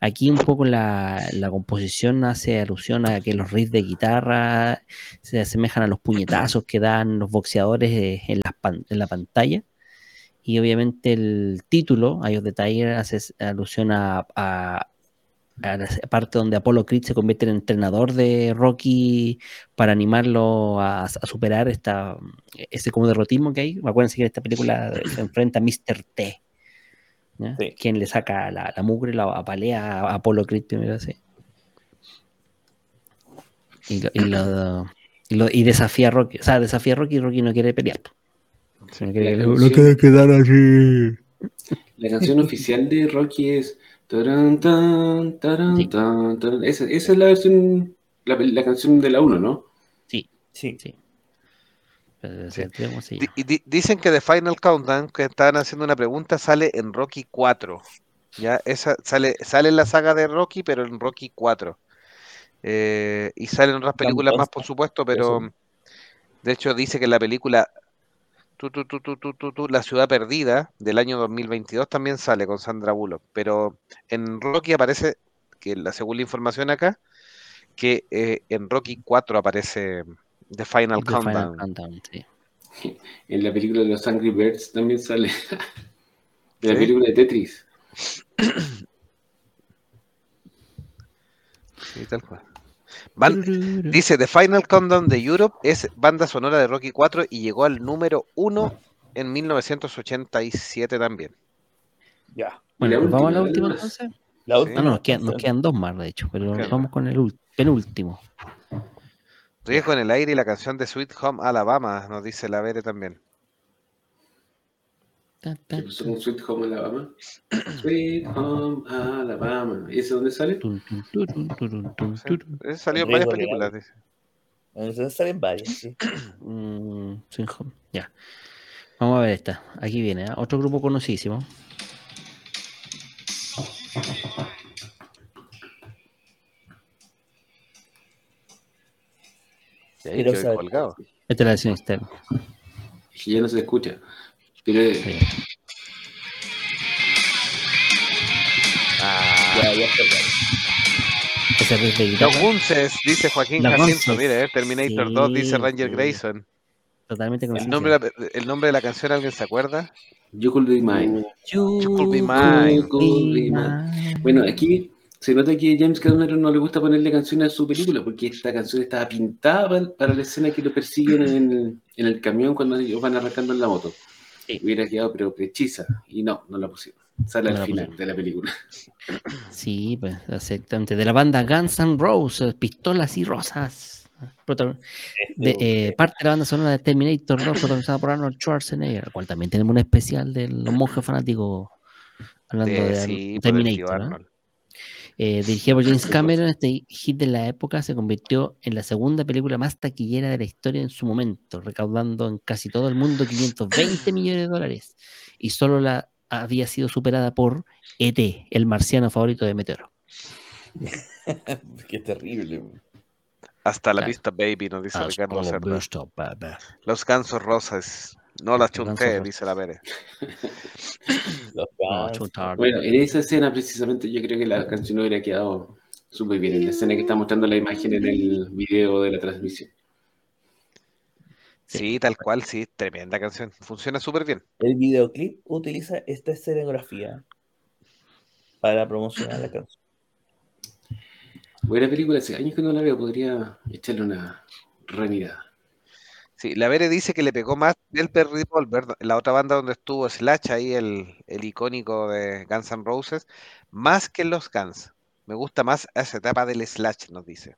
Aquí un poco la, la composición hace alusión a que los riffs de guitarra se asemejan a los puñetazos que dan los boxeadores eh, en la, pan- en la pantalla. Y obviamente el título, Eye of the Tiger, hace alusión a, a, a la parte donde Apollo Creed se convierte en entrenador de Rocky para animarlo a, a superar esta, ese como derrotismo que hay. Acuérdense que en esta película se enfrenta a Mr. T. Sí. Quien le saca la, la mugre, la apalea a Apollo Creed primero así. Y, lo- y, lo- y lo- y desafía a Rocky. O sea, desafía a Rocky y Rocky no quiere pelear. Sí. La lo- quedar así. La canción oficial de Rocky es. taran, tan, taran, Sí. tan, taran. Esa, esa es la versión. La, la canción de la 1, ¿no? Sí, Sí. sí. Sí. dicen que The Final Countdown, que estaban haciendo una pregunta, sale en Rocky 4. Ya, esa sale, sale en la saga de Rocky, pero en Rocky 4. Eh, y salen otras películas más, por supuesto, pero de hecho dice que la película tu, tu, tu, tu, tu, tu, tu, La Ciudad Perdida del año 2022 también sale con Sandra Bullock, pero en Rocky aparece, que la, según la información acá, que eh, en Rocky 4 aparece The Final The Final Countdown. Sí. En la película de los Angry Birds también sale. En la ¿Sí? película de Tetris. Sí, tal cual. Dice The Final Countdown de Europe es banda sonora de Rocky 4 y llegó al número 1 en 1987 también. Ya. Bueno, pues vamos a la última, entonces. La última No, no, nos quedan, nos canción. quedan dos más, de hecho, pero vamos con el penúltimo. Riesgo en el aire y la canción de Sweet Home Alabama, nos dice la Vere también. Ta, ta, ¿Qué pasó con Sweet Home Alabama? Sweet Home Alabama. ¿Y ese dónde sale? eh, salió en varias películas. dice. Entonces salen varias, sí. Mm, Sweet Home, Ya. Vamos a ver esta. Aquí viene, ¿ah? otro grupo conocidísimo. Quiero saber. colgado. Esta es la versión externa. Que ya no se escucha. Sí. Ah, Ya, ya Los Gunses, dice Joaquín Los Jacinto. Mire, eh, Terminator 2, dice Ranger sí. Grayson. totalmente El nombre, de la, el nombre de la canción, ¿alguien se acuerda? You Could Be Mine. You could be could mine. Could be mine. Bueno, aquí se nota que James Cameron no le gusta ponerle canciones a su película porque esta canción estaba pintada para, para la escena que lo persiguen en el, en el camión cuando ellos van arrancando en la moto. Sí. Hubiera quedado pero precisa y no, no la pusieron. Sale No al final pusieron. de la película. Sí, pues, exactamente. De la banda Guns N' Roses, Pistolas y Rosas. De, eh, parte de la banda sonora de Terminator 2, protagonizada por Arnold Schwarzenegger, cual también tenemos un especial de los monjes fanáticos hablando De- de, sí, Terminator. ¿no? Eh, dirigida por James Cameron, este hit de la época se convirtió en la segunda película más taquillera de la historia en su momento, recaudando en casi todo el mundo 520 millones de dólares. Y solo la había sido superada por ET, el marciano favorito de Meteoro. Qué terrible. Hasta la Claro. vista, baby, nos dice Ricardo. Los gansos rosas. No las Los chunté, dice la No, fans. chutar. Bueno, en esa escena precisamente yo creo que la canción hubiera quedado súper bien. En la escena que está mostrando la imagen en el video de la transmisión. Sí, tal cual, sí, tremenda canción. Funciona súper bien. El videoclip utiliza esta escenografía para promocionar la canción. Buena película, hace años que no la veo, podría echarle una remirada. Sí, la Vere dice que le pegó más el Revolver, la otra banda donde estuvo Slash, ahí el, el icónico de Guns N' Roses, más que los Guns. Me gusta más esa etapa del Slash, nos dice.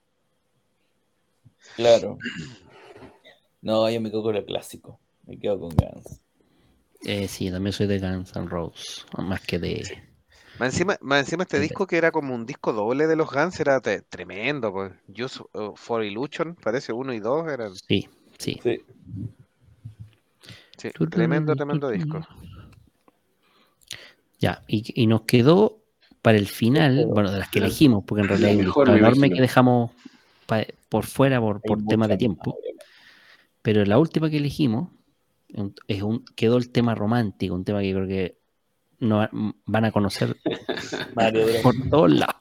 Claro. No, yo me quedo con lo clásico. Me quedo con Guns. Eh, sí, también soy de Guns N' Roses, más que de... Más encima, más encima este disco que era como un disco doble de los Guns era tremendo, pues. Just uh, for Illusion, parece uno y dos eran. Sí, sí. Sí. Sí, tremendo, tremendo disco. Ya, y, y nos quedó para el final, bueno, de las que elegimos, porque en realidad hay un enorme que dejamos pa- por fuera por, por temas de tiempo. Pero la última que elegimos es un, quedó el tema romántico, un tema que creo que no, van a conocer por todos lados.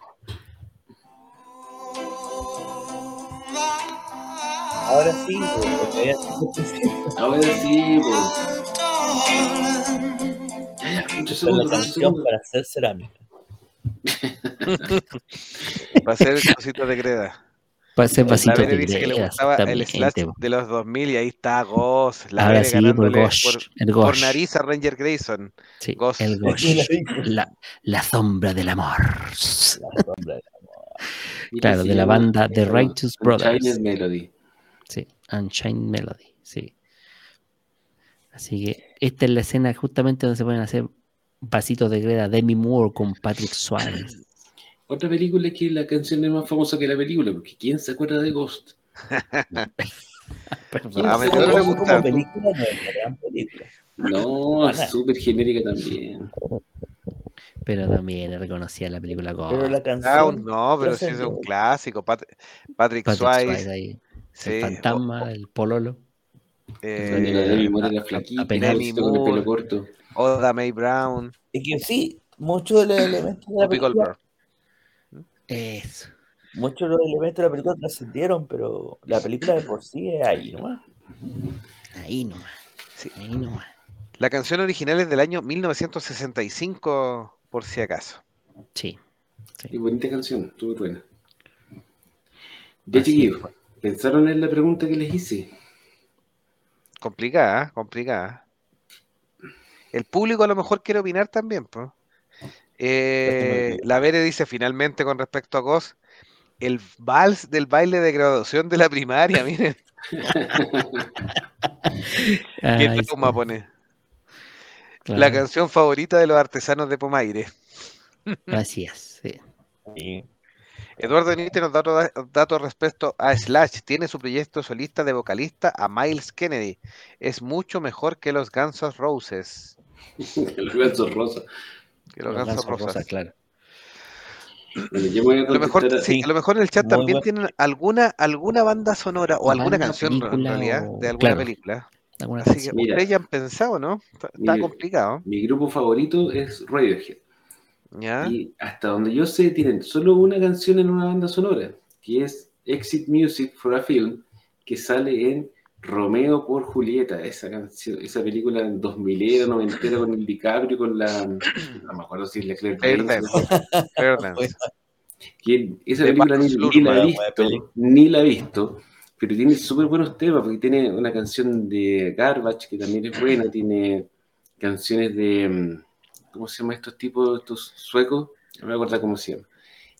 Ahora sí, pues, porque ya se- Ahora sí, pues. Ya, ya, muchos con la canción para hacer cerámica. Va a ser cositas de greda. Para hacer vasitos de dice que le greda, gustaba el slash de los 2000 y ahí está Ghost. La Ahora sí, por Gosh, por, el por Gosh. nariz a Ranger Grayson. Sí, Ghost. el Gosh. La, la sombra del amor. La sombra del amor. Claro, de la banda The Righteous Brothers. Melody. Sí, Unchained Melody, sí. Así que esta es la escena justamente donde se pueden hacer vasitos de greda Demi Moore con Patrick Swayze. Otra película es que la canción es más famosa que la película, porque ¿quién se acuerda de Ghost? Perdón. A Como- Meteoro le como gusta. película no es una gran película. No, es súper genérica también. Pero también reconocía la película Ghost. Pero la Ah, canción. no, pero sí es un clásico. Pat- Patrick, Patrick Swayze. Sí, el fantasma, el pololo. eh, la Demi Moore era flaquita, apenas con el pelo Moore. corto. Oda May Brown. Es que sí, muchos de los elementos de la película. Eso. muchos de los elementos de la película trascendieron, pero la película de por sí es ahí, ¿no? Ahí nomás. Sí. Ahí nomás. La canción original es del año 1965, por si acaso. Sí. Y bonita canción, estuvo buena. Ya fue. ¿Pensaron en la pregunta que les hice? Complicada, complicada. El público a lo mejor quiere opinar también, pues. Eh, la Vere dice finalmente con respecto a Ghost, el vals del baile de graduación de la primaria, miren, qué Ay, trauma sí, pone. claro. La canción favorita de los artesanos de Pomaire. Así es. sí. Sí. Eduardo Benítez nos da otro da- dato respecto a Slash. Tiene su proyecto solista de vocalista a Miles Kennedy. Es mucho mejor que los Guns N' Roses. Los gansos rosas. Que los Los gansos Roses. rosas, claro. Bueno, a lo mejor, a- sí, a lo mejor en el chat Muy también buen- tienen alguna, alguna banda sonora o Una alguna canción en realidad o- de alguna claro. película. Alguna Así que. Mira. ustedes ya han pensado, ¿no? Está, complicado. Mi grupo favorito es Radiohead. ¿Ya? Y hasta donde yo sé, tienen solo una canción en una banda sonora, que es Exit Music for a Film, que sale en Romeo por Julieta, esa canción, esa película en 2000 noventera con el DiCaprio, con la, no me acuerdo si es la Claire Danes, esa película ni, la he visto, ni la he visto, pero tiene súper buenos temas, porque tiene una canción de Garbage, que también es buena, tiene canciones de, mm, ¿cómo se llama estos tipos, estos suecos? No me acuerdo cómo se llama.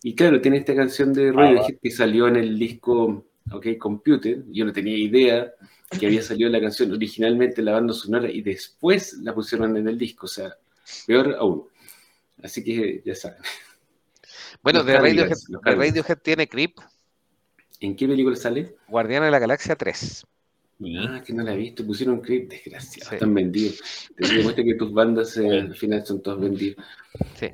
Y claro, tiene esta canción de Radiohead que salió en el disco OK Computer, yo no tenía idea que había salido la canción originalmente en la banda sonora y después la pusieron en el disco, o sea, peor aún. Así que ya saben. Bueno, Los de Radiohead. Radiohead tiene Creep, ¿En qué película sale? Guardián de la Galaxia 3. Ah, que no la he visto, pusieron clip, desgraciado, Sí. están vendidos. Te demuestra que tus bandas eh, al final son todos vendidos. Sí.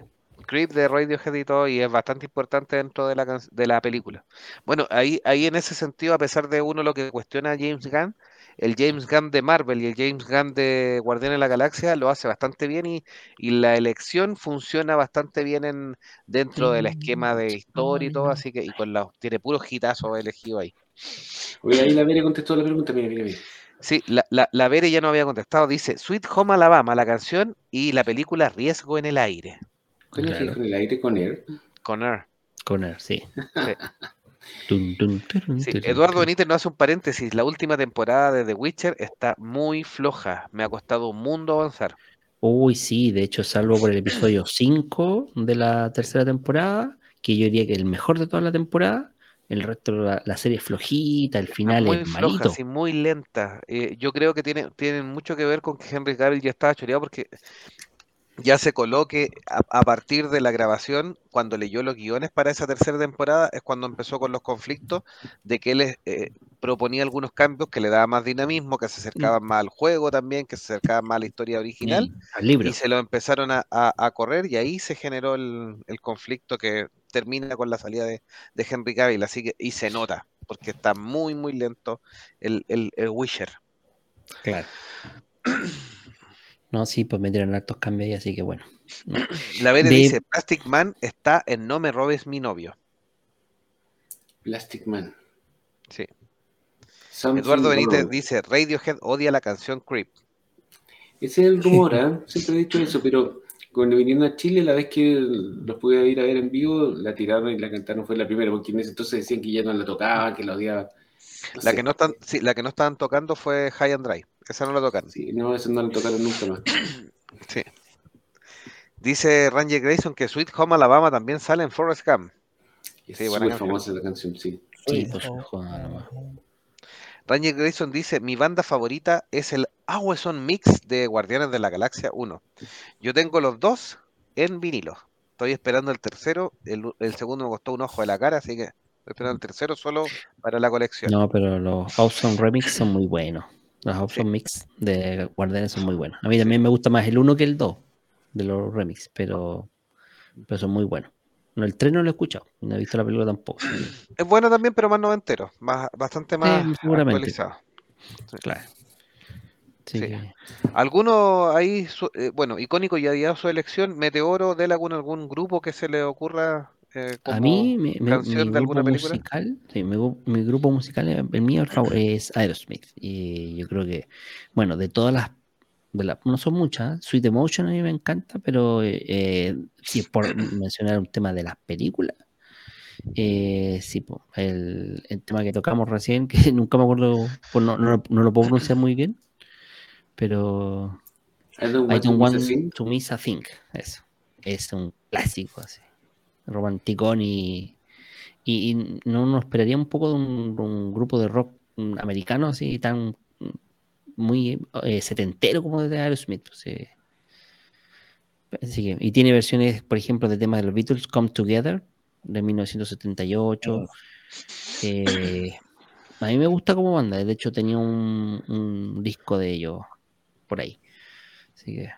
Creep de Radiohead y todo, y es bastante importante dentro de la, de la película. Bueno, ahí, ahí en ese sentido, a pesar de uno lo que cuestiona a James Gunn, el James Gunn de Marvel y el James Gunn de Guardián de la Galaxia lo hace bastante bien y, y la elección funciona bastante bien en, dentro del esquema de historia y todo, así que y con la, tiene puros hitazos elegidos ahí. Oye, ahí la Vera contestó la pregunta, mira, mira, mira. Sí, la, la, la Bere ya no había contestado, dice Sweet Home Alabama, la canción y la película Riesgo en el aire, ¿Cuál es Claro. con el aire con Air? con Air. Con él, sí. Eduardo. Benítez nos hace un paréntesis. La última temporada de The Witcher está muy floja. Me ha costado un mundo avanzar. Uy, sí, de hecho, salvo por el episodio 5 de la tercera temporada, que yo diría que el mejor de toda la temporada, el resto de la, la serie es flojita, el Está final muy es floja, malito. así, muy lenta. Eh, yo creo que tiene, tienen mucho que ver con que Henry Cavill ya estaba choreado porque ya se coloque a, a partir de la grabación, cuando leyó los guiones para esa tercera temporada, es cuando empezó con los conflictos de que él eh, proponía algunos cambios que le daba más dinamismo, que se acercaban más al juego también, que se acercaban más a la historia original. Al libro. y se lo empezaron a, a- a correr y ahí se generó el, el conflicto que termina con la salida de, de Henry Cavill, así que, y se nota, porque está muy, muy lento el, el, el Witcher. Claro. No, sí, pues metieron hartos cambios ahí, así que bueno. La Bere De- dice, Plastic Man está en No me robes mi novio. Plastic Man. Sí. Something Eduardo Benítez Wrong. dice, Radiohead odia la canción Creep. Ese es el rumor, ¿ah? Siempre he dicho eso, pero cuando vinieron a Chile, la vez que los pude ir a ver en vivo, la tiraron y la cantaron fue la primera, porque en ese entonces decían que ya no la tocaban, que la odiaban. No La sé. que no están, sí, la que no estaban tocando fue High and Dry. Esa no la tocaron. Sí, no, eso no la tocaron nunca más. Sí. Dice Ranger Grayson que Sweet Home Alabama también sale en Forrest Gump. Es Sí, buena famosa la canción, sí. Sí, pues joder, nomás. Ranger Grayson dice, mi banda favorita es el Awesome Mix de Guardianes de la Galaxia 1. Yo tengo los dos en vinilo. Estoy esperando el tercero. El, el segundo me costó un ojo de la cara, así que estoy esperando el tercero solo para la colección. No, pero los Awesome Remix son muy buenos. Los Awesome Mix de Guardianes son muy buenos. A mí también me gusta más el 1 que el 2 de los remix, pero, pero son muy buenos. No, el 3 no lo he escuchado, no he visto la película tampoco. Es bueno también, pero más noventero. Más, bastante más seguramente. actualizado. Claro. Sí. ¿Alguno ahí, su- eh, bueno, icónico y odiado su elección? ¿Meteoro de algún, algún grupo que se le ocurra eh, como a mí, mi, canción mi de alguna película? musical, sí, mi, gru- mi grupo musical, el mío el favor- es Aerosmith. Y yo creo que, bueno, de todas las, de la- no son muchas, ¿eh? Sweet Emotion a mí me encanta, pero eh, eh, si es por mencionar un tema de las películas, eh, sí, po, el, el tema que tocamos recién, que nunca me acuerdo, pues no, no, no lo puedo pronunciar muy bien, pero I don't want to don't miss a want thing. to miss a thing. Eso. Es un clásico así. Romanticón y, y, y no nos esperaría un poco de un, grupo de rock americano así tan muy eh, setentero como de Aerosmith. pues, eh. Así que- y tiene versiones, por ejemplo, de temas de los Beatles, Come Together, de 1978. Eh, a mí me gusta como banda, de hecho tenía un, un disco de ellos por ahí. Así que.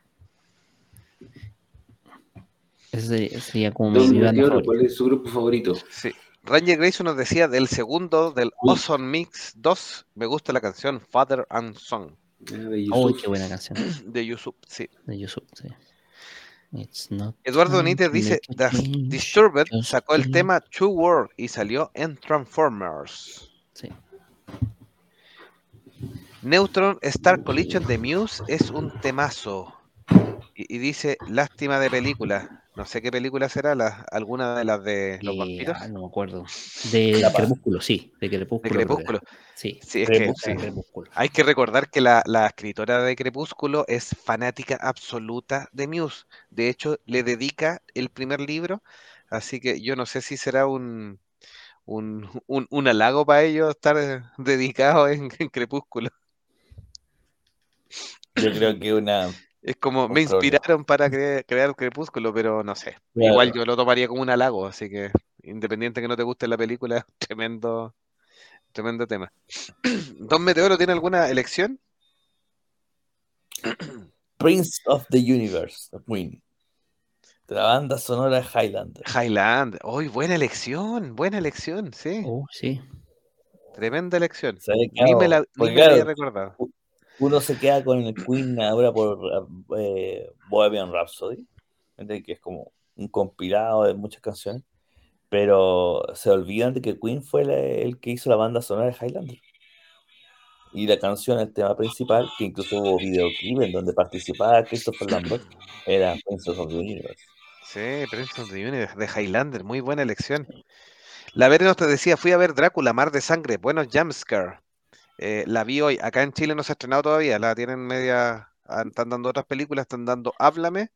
Ese sería, sería como mi, mi banda favorita. ¿cuál es su grupo favorito? Sí. Ranger Grayson nos decía del segundo, del. Awesome Mix 2, me gusta la canción Father and Son Ah, de ¡Uy, Yusuf. qué buena canción! de Yusuf. Sí. De Yusuf, sí. It's not Eduardo Benítez dice, "The Disturbed sacó el be-" tema True World y salió en Transformers. Sí. Neutron Star Collision de Muse es un temazo. Y, y dice, lástima de película. No sé qué película será, la, alguna de las de los Eh, vampiros. ah, no me acuerdo. De La paz. Crepúsculo, sí. De Crepúsculo. De que Crepúsculo. Sí. Sí, es que Crepúsculo. sí. Crepúsculo. Hay que recordar que la, la escritora de Crepúsculo es fanática absoluta de Muse. De hecho, le dedica el primer libro, así que yo no sé si será un, un, un, un halago para ellos estar eh, dedicados en, en Crepúsculo. Yo creo que una. Es como, me inspiraron para cre- crear Crepúsculo, pero no sé. Claro. Igual yo lo tomaría como un halago, así que independiente que no te guste la película, es tremendo, tremendo tema. ¿Don Meteoro tiene alguna elección? Prince of the Universe, the Queen. De la banda sonora Highlander. Highland. ¡Uy, buena elección! Buena elección, sí. Oh, sí. Tremenda elección. Ni me la, ni me la había recordado. Uno se queda con el Queen ahora por eh, Bohemian Rhapsody, que es como un compilado de muchas canciones, pero se olvidan de que Queen fue el que hizo la banda sonora de Highlander. Y la canción, el tema principal, que incluso hubo videoclip en donde participaba Christopher Lambert, era Princess of the Universe. Sí, Prince of the Universe, de Highlander, muy buena elección. La Verde te decía, fui a ver Drácula, Mar de Sangre, buenos jumpscare. Eh, la vi hoy, acá en Chile no se ha estrenado todavía, la tienen media, ah, están dando otras películas, están dando Háblame,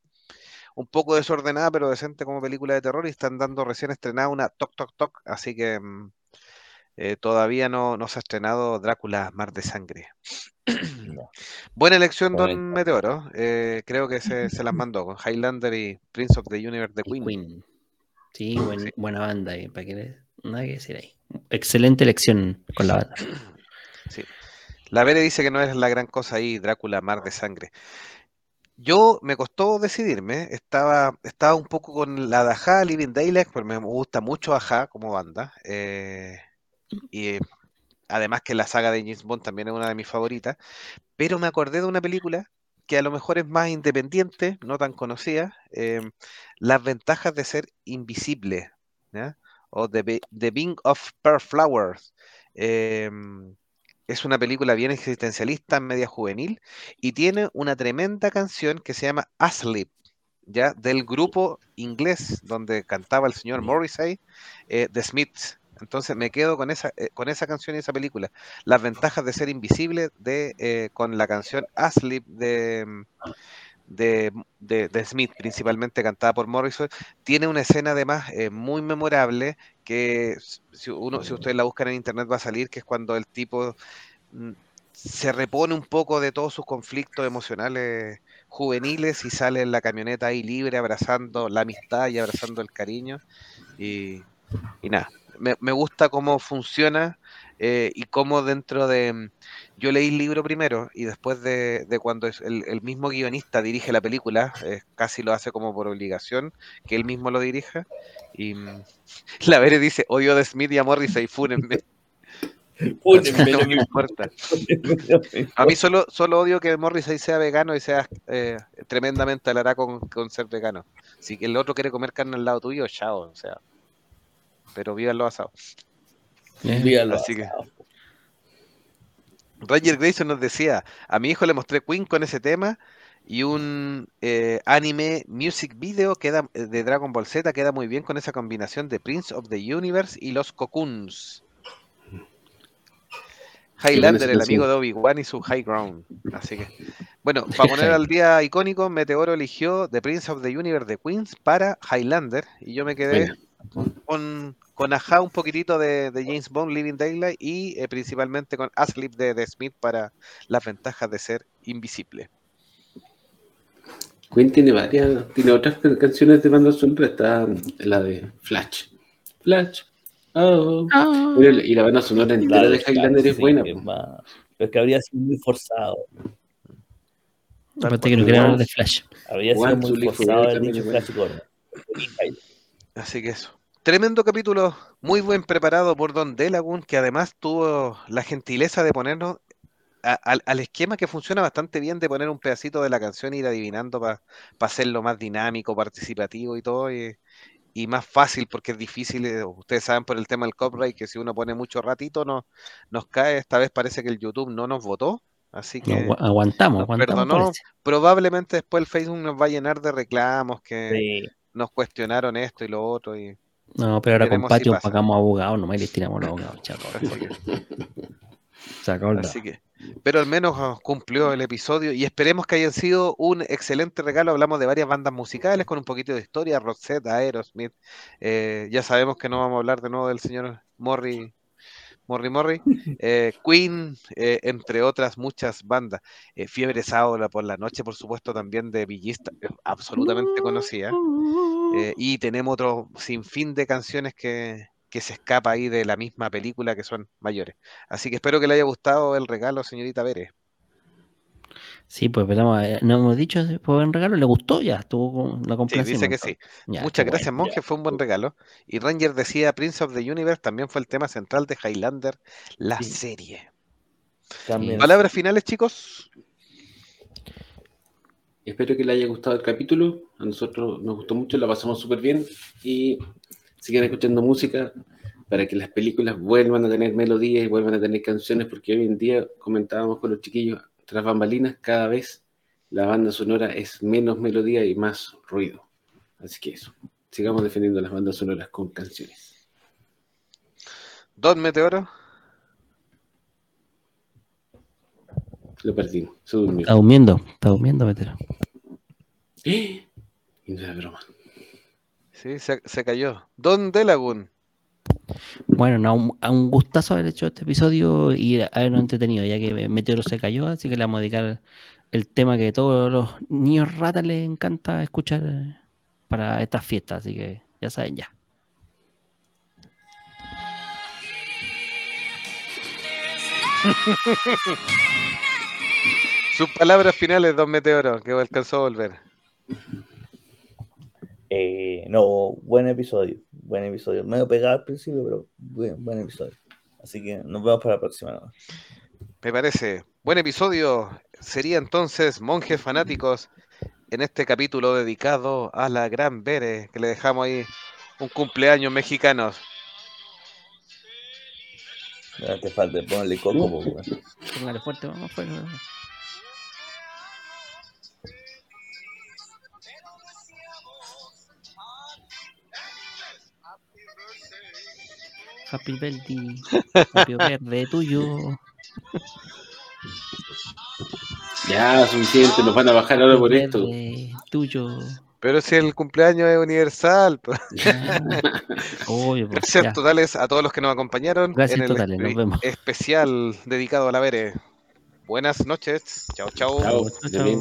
un poco desordenada pero decente como película de terror y están dando recién estrenada una Toc Toc Toc, así que mm, eh, todavía no, no se ha estrenado Drácula, Mar de Sangre. No. Buena elección, Don. Meteoro. eh, creo que se, se las mandó con Highlander y Prince of the Universe de Queen. Queen. Sí, buen- buena banda. ¿para qué Nada que decir ahí. Excelente elección con la banda. Sí. La Vere dice que no es la gran cosa ahí, Drácula, Mar de Sangre. Yo me costó decidirme, estaba, estaba un poco con la de Aja, Living Daylight, porque me gusta mucho Aja como banda. eh, y eh, además que la saga de James Bond también es una de mis favoritas. Pero me acordé de una película que a lo mejor es más independiente, no tan conocida, eh, Las ventajas de ser invisible, o The, The Being of Pearl Flowers. Eh, es una película bien existencialista, media juvenil, y tiene una tremenda canción que se llama Asleep, ¿ya? del grupo inglés donde cantaba el señor Morrissey, eh, The Smiths. Entonces me quedo con esa, eh, con esa canción y esa película. Las ventajas de ser invisible de, eh, con la canción Asleep de, de, de- Smith, principalmente cantada por Morrison. Tiene una escena además eh, muy memorable que si, uno, si ustedes la buscan en internet va a salir, que es cuando el tipo mm, se repone un poco de todos sus conflictos emocionales juveniles y sale en la camioneta ahí libre, abrazando la amistad y abrazando el cariño. Y, y nada, me, me gusta cómo funciona eh, y cómo dentro de... mm, Yo leí el libro primero y después de, de cuando el, el mismo guionista dirige la película, eh, casi lo hace como por obligación, que él mismo lo dirija. Y mm, la Vere dice, odio de Smith y a Morrissey, fúnenme. Fúnenme, no me importa. A mí solo, solo odio que Morrissey sea vegano y sea eh, tremendamente alará con, con ser vegano. Si el otro quiere comer carne al lado tuyo, chao, o sea. Pero viva lo asado. Dígalo. Así que- Roger Grayson nos decía, a mi hijo le mostré Queen con ese tema y un eh, anime music video queda, eh, de Dragon Ball Z queda muy bien con esa combinación de Prince of the Universe y los Cocoons. Highlander, el amigo de Obi-Wan y su High Ground. Así que, bueno, para poner al día icónico, Meteoro eligió The Prince of the Universe de Queens para Highlander y yo me quedé con, con Aja un poquitito de, de James Bond, Living Daylight y eh, principalmente con Asleep de, de Smith para las ventajas de ser invisible. Queen tiene varias, tiene otras can- canciones de banda sonora, está la de Flash. Flash. Oh. Ah. Mira, Y la banda sonora entera Claro, de Highlander es sí, buena. es po. más- Pero es que habría sido muy forzado. Aparte que no quería hablar de Flash. Habría sido muy forzado el Flash Gordon. Así que eso. Tremendo capítulo, muy buen preparado por Don Delagun, que además tuvo la gentileza de ponernos a- al, al esquema que funciona bastante bien de poner un pedacito de la canción e ir adivinando para hacerlo más dinámico, participativo y todo, y, y más fácil, porque es difícil, eh, ustedes saben por el tema del copyright, que si uno pone mucho ratito no, nos cae, esta vez parece que el YouTube no nos votó, así que agu- aguantamos, aguantamos. perdonó. probablemente después el Facebook nos va a llenar de reclamos, que Sí. nos cuestionaron esto y lo otro, y No, pero ahora con si Patio pagamos abogados, nomás y les tiramos los abogados, chato. así que... Pero al menos ah, cumplió el episodio y esperemos que hayan sido un excelente regalo. Hablamos de varias bandas musicales con un poquito de historia, Roxette, Aerosmith. eh, ya sabemos que no vamos a hablar de nuevo del señor Morri, Morri Morri, eh, Queen, eh, entre otras muchas bandas. Eh, Fiebre Sábado por la noche, por supuesto, también de Villista, absolutamente conocida. Eh, y tenemos otro sinfín de canciones que, que se escapa ahí de la misma película que son mayores. Así que espero que le haya gustado el regalo, señorita Pérez. Sí, pues esperamos, eh, no hemos dicho si fue buen regalo, le gustó ya, estuvo con la Sí, complacencia. dice que sí. Ya, Muchas gracias, bueno. Monje, fue un buen regalo. Y Ranger decía Prince of the Universe también fue el tema central de Highlander, la Sí. serie. También. Palabras finales, chicos. Espero que le haya gustado el capítulo. A nosotros nos gustó mucho, la pasamos súper bien. Y sigan escuchando música para que las películas vuelvan a tener melodías y vuelvan a tener canciones, porque hoy en día, comentábamos con los chiquillos, tras bambalinas, cada vez la banda sonora es menos melodía y más ruido. Así que eso, sigamos defendiendo las bandas sonoras con canciones. Don Meteoro. Lo perdimos, se durmió. Está durmiendo, está durmiendo, Petero. Y no era broma. Sí, se, se cayó. Don Delagun. Bueno, no, un, a un gustazo haber hecho este episodio y habernos entretenido, ya que Meteoro se cayó, así que le vamos a dedicar el tema que todos los niños ratas les encanta escuchar para estas fiestas, así que ya saben ya. Sus palabras finales, Don Meteoro, que alcanzó a volver. Eh, no, buen episodio. Buen episodio. Medio pegado al principio, pero buen, buen episodio. Así que nos vemos para la próxima. ¿no? Me parece. Buen episodio. sería entonces, monjes fanáticos, en este capítulo dedicado a la gran Bere, que le dejamos ahí un cumpleaños mexicanos. Te falta ponerle coco. Póngale fuerte, vamos fuerte. Happy birthday, happy verde tuyo. Ya, suficiente, nos van a bajar ahora por esto. birthday tuyo. Pero si el cumpleaños es universal. Obvio, pues, Gracias ya. totales a todos los que nos acompañaron Gracias en el totales, nos vemos. especial dedicado a la Bere. Buenas noches. Chao, chao. Chao. Chao,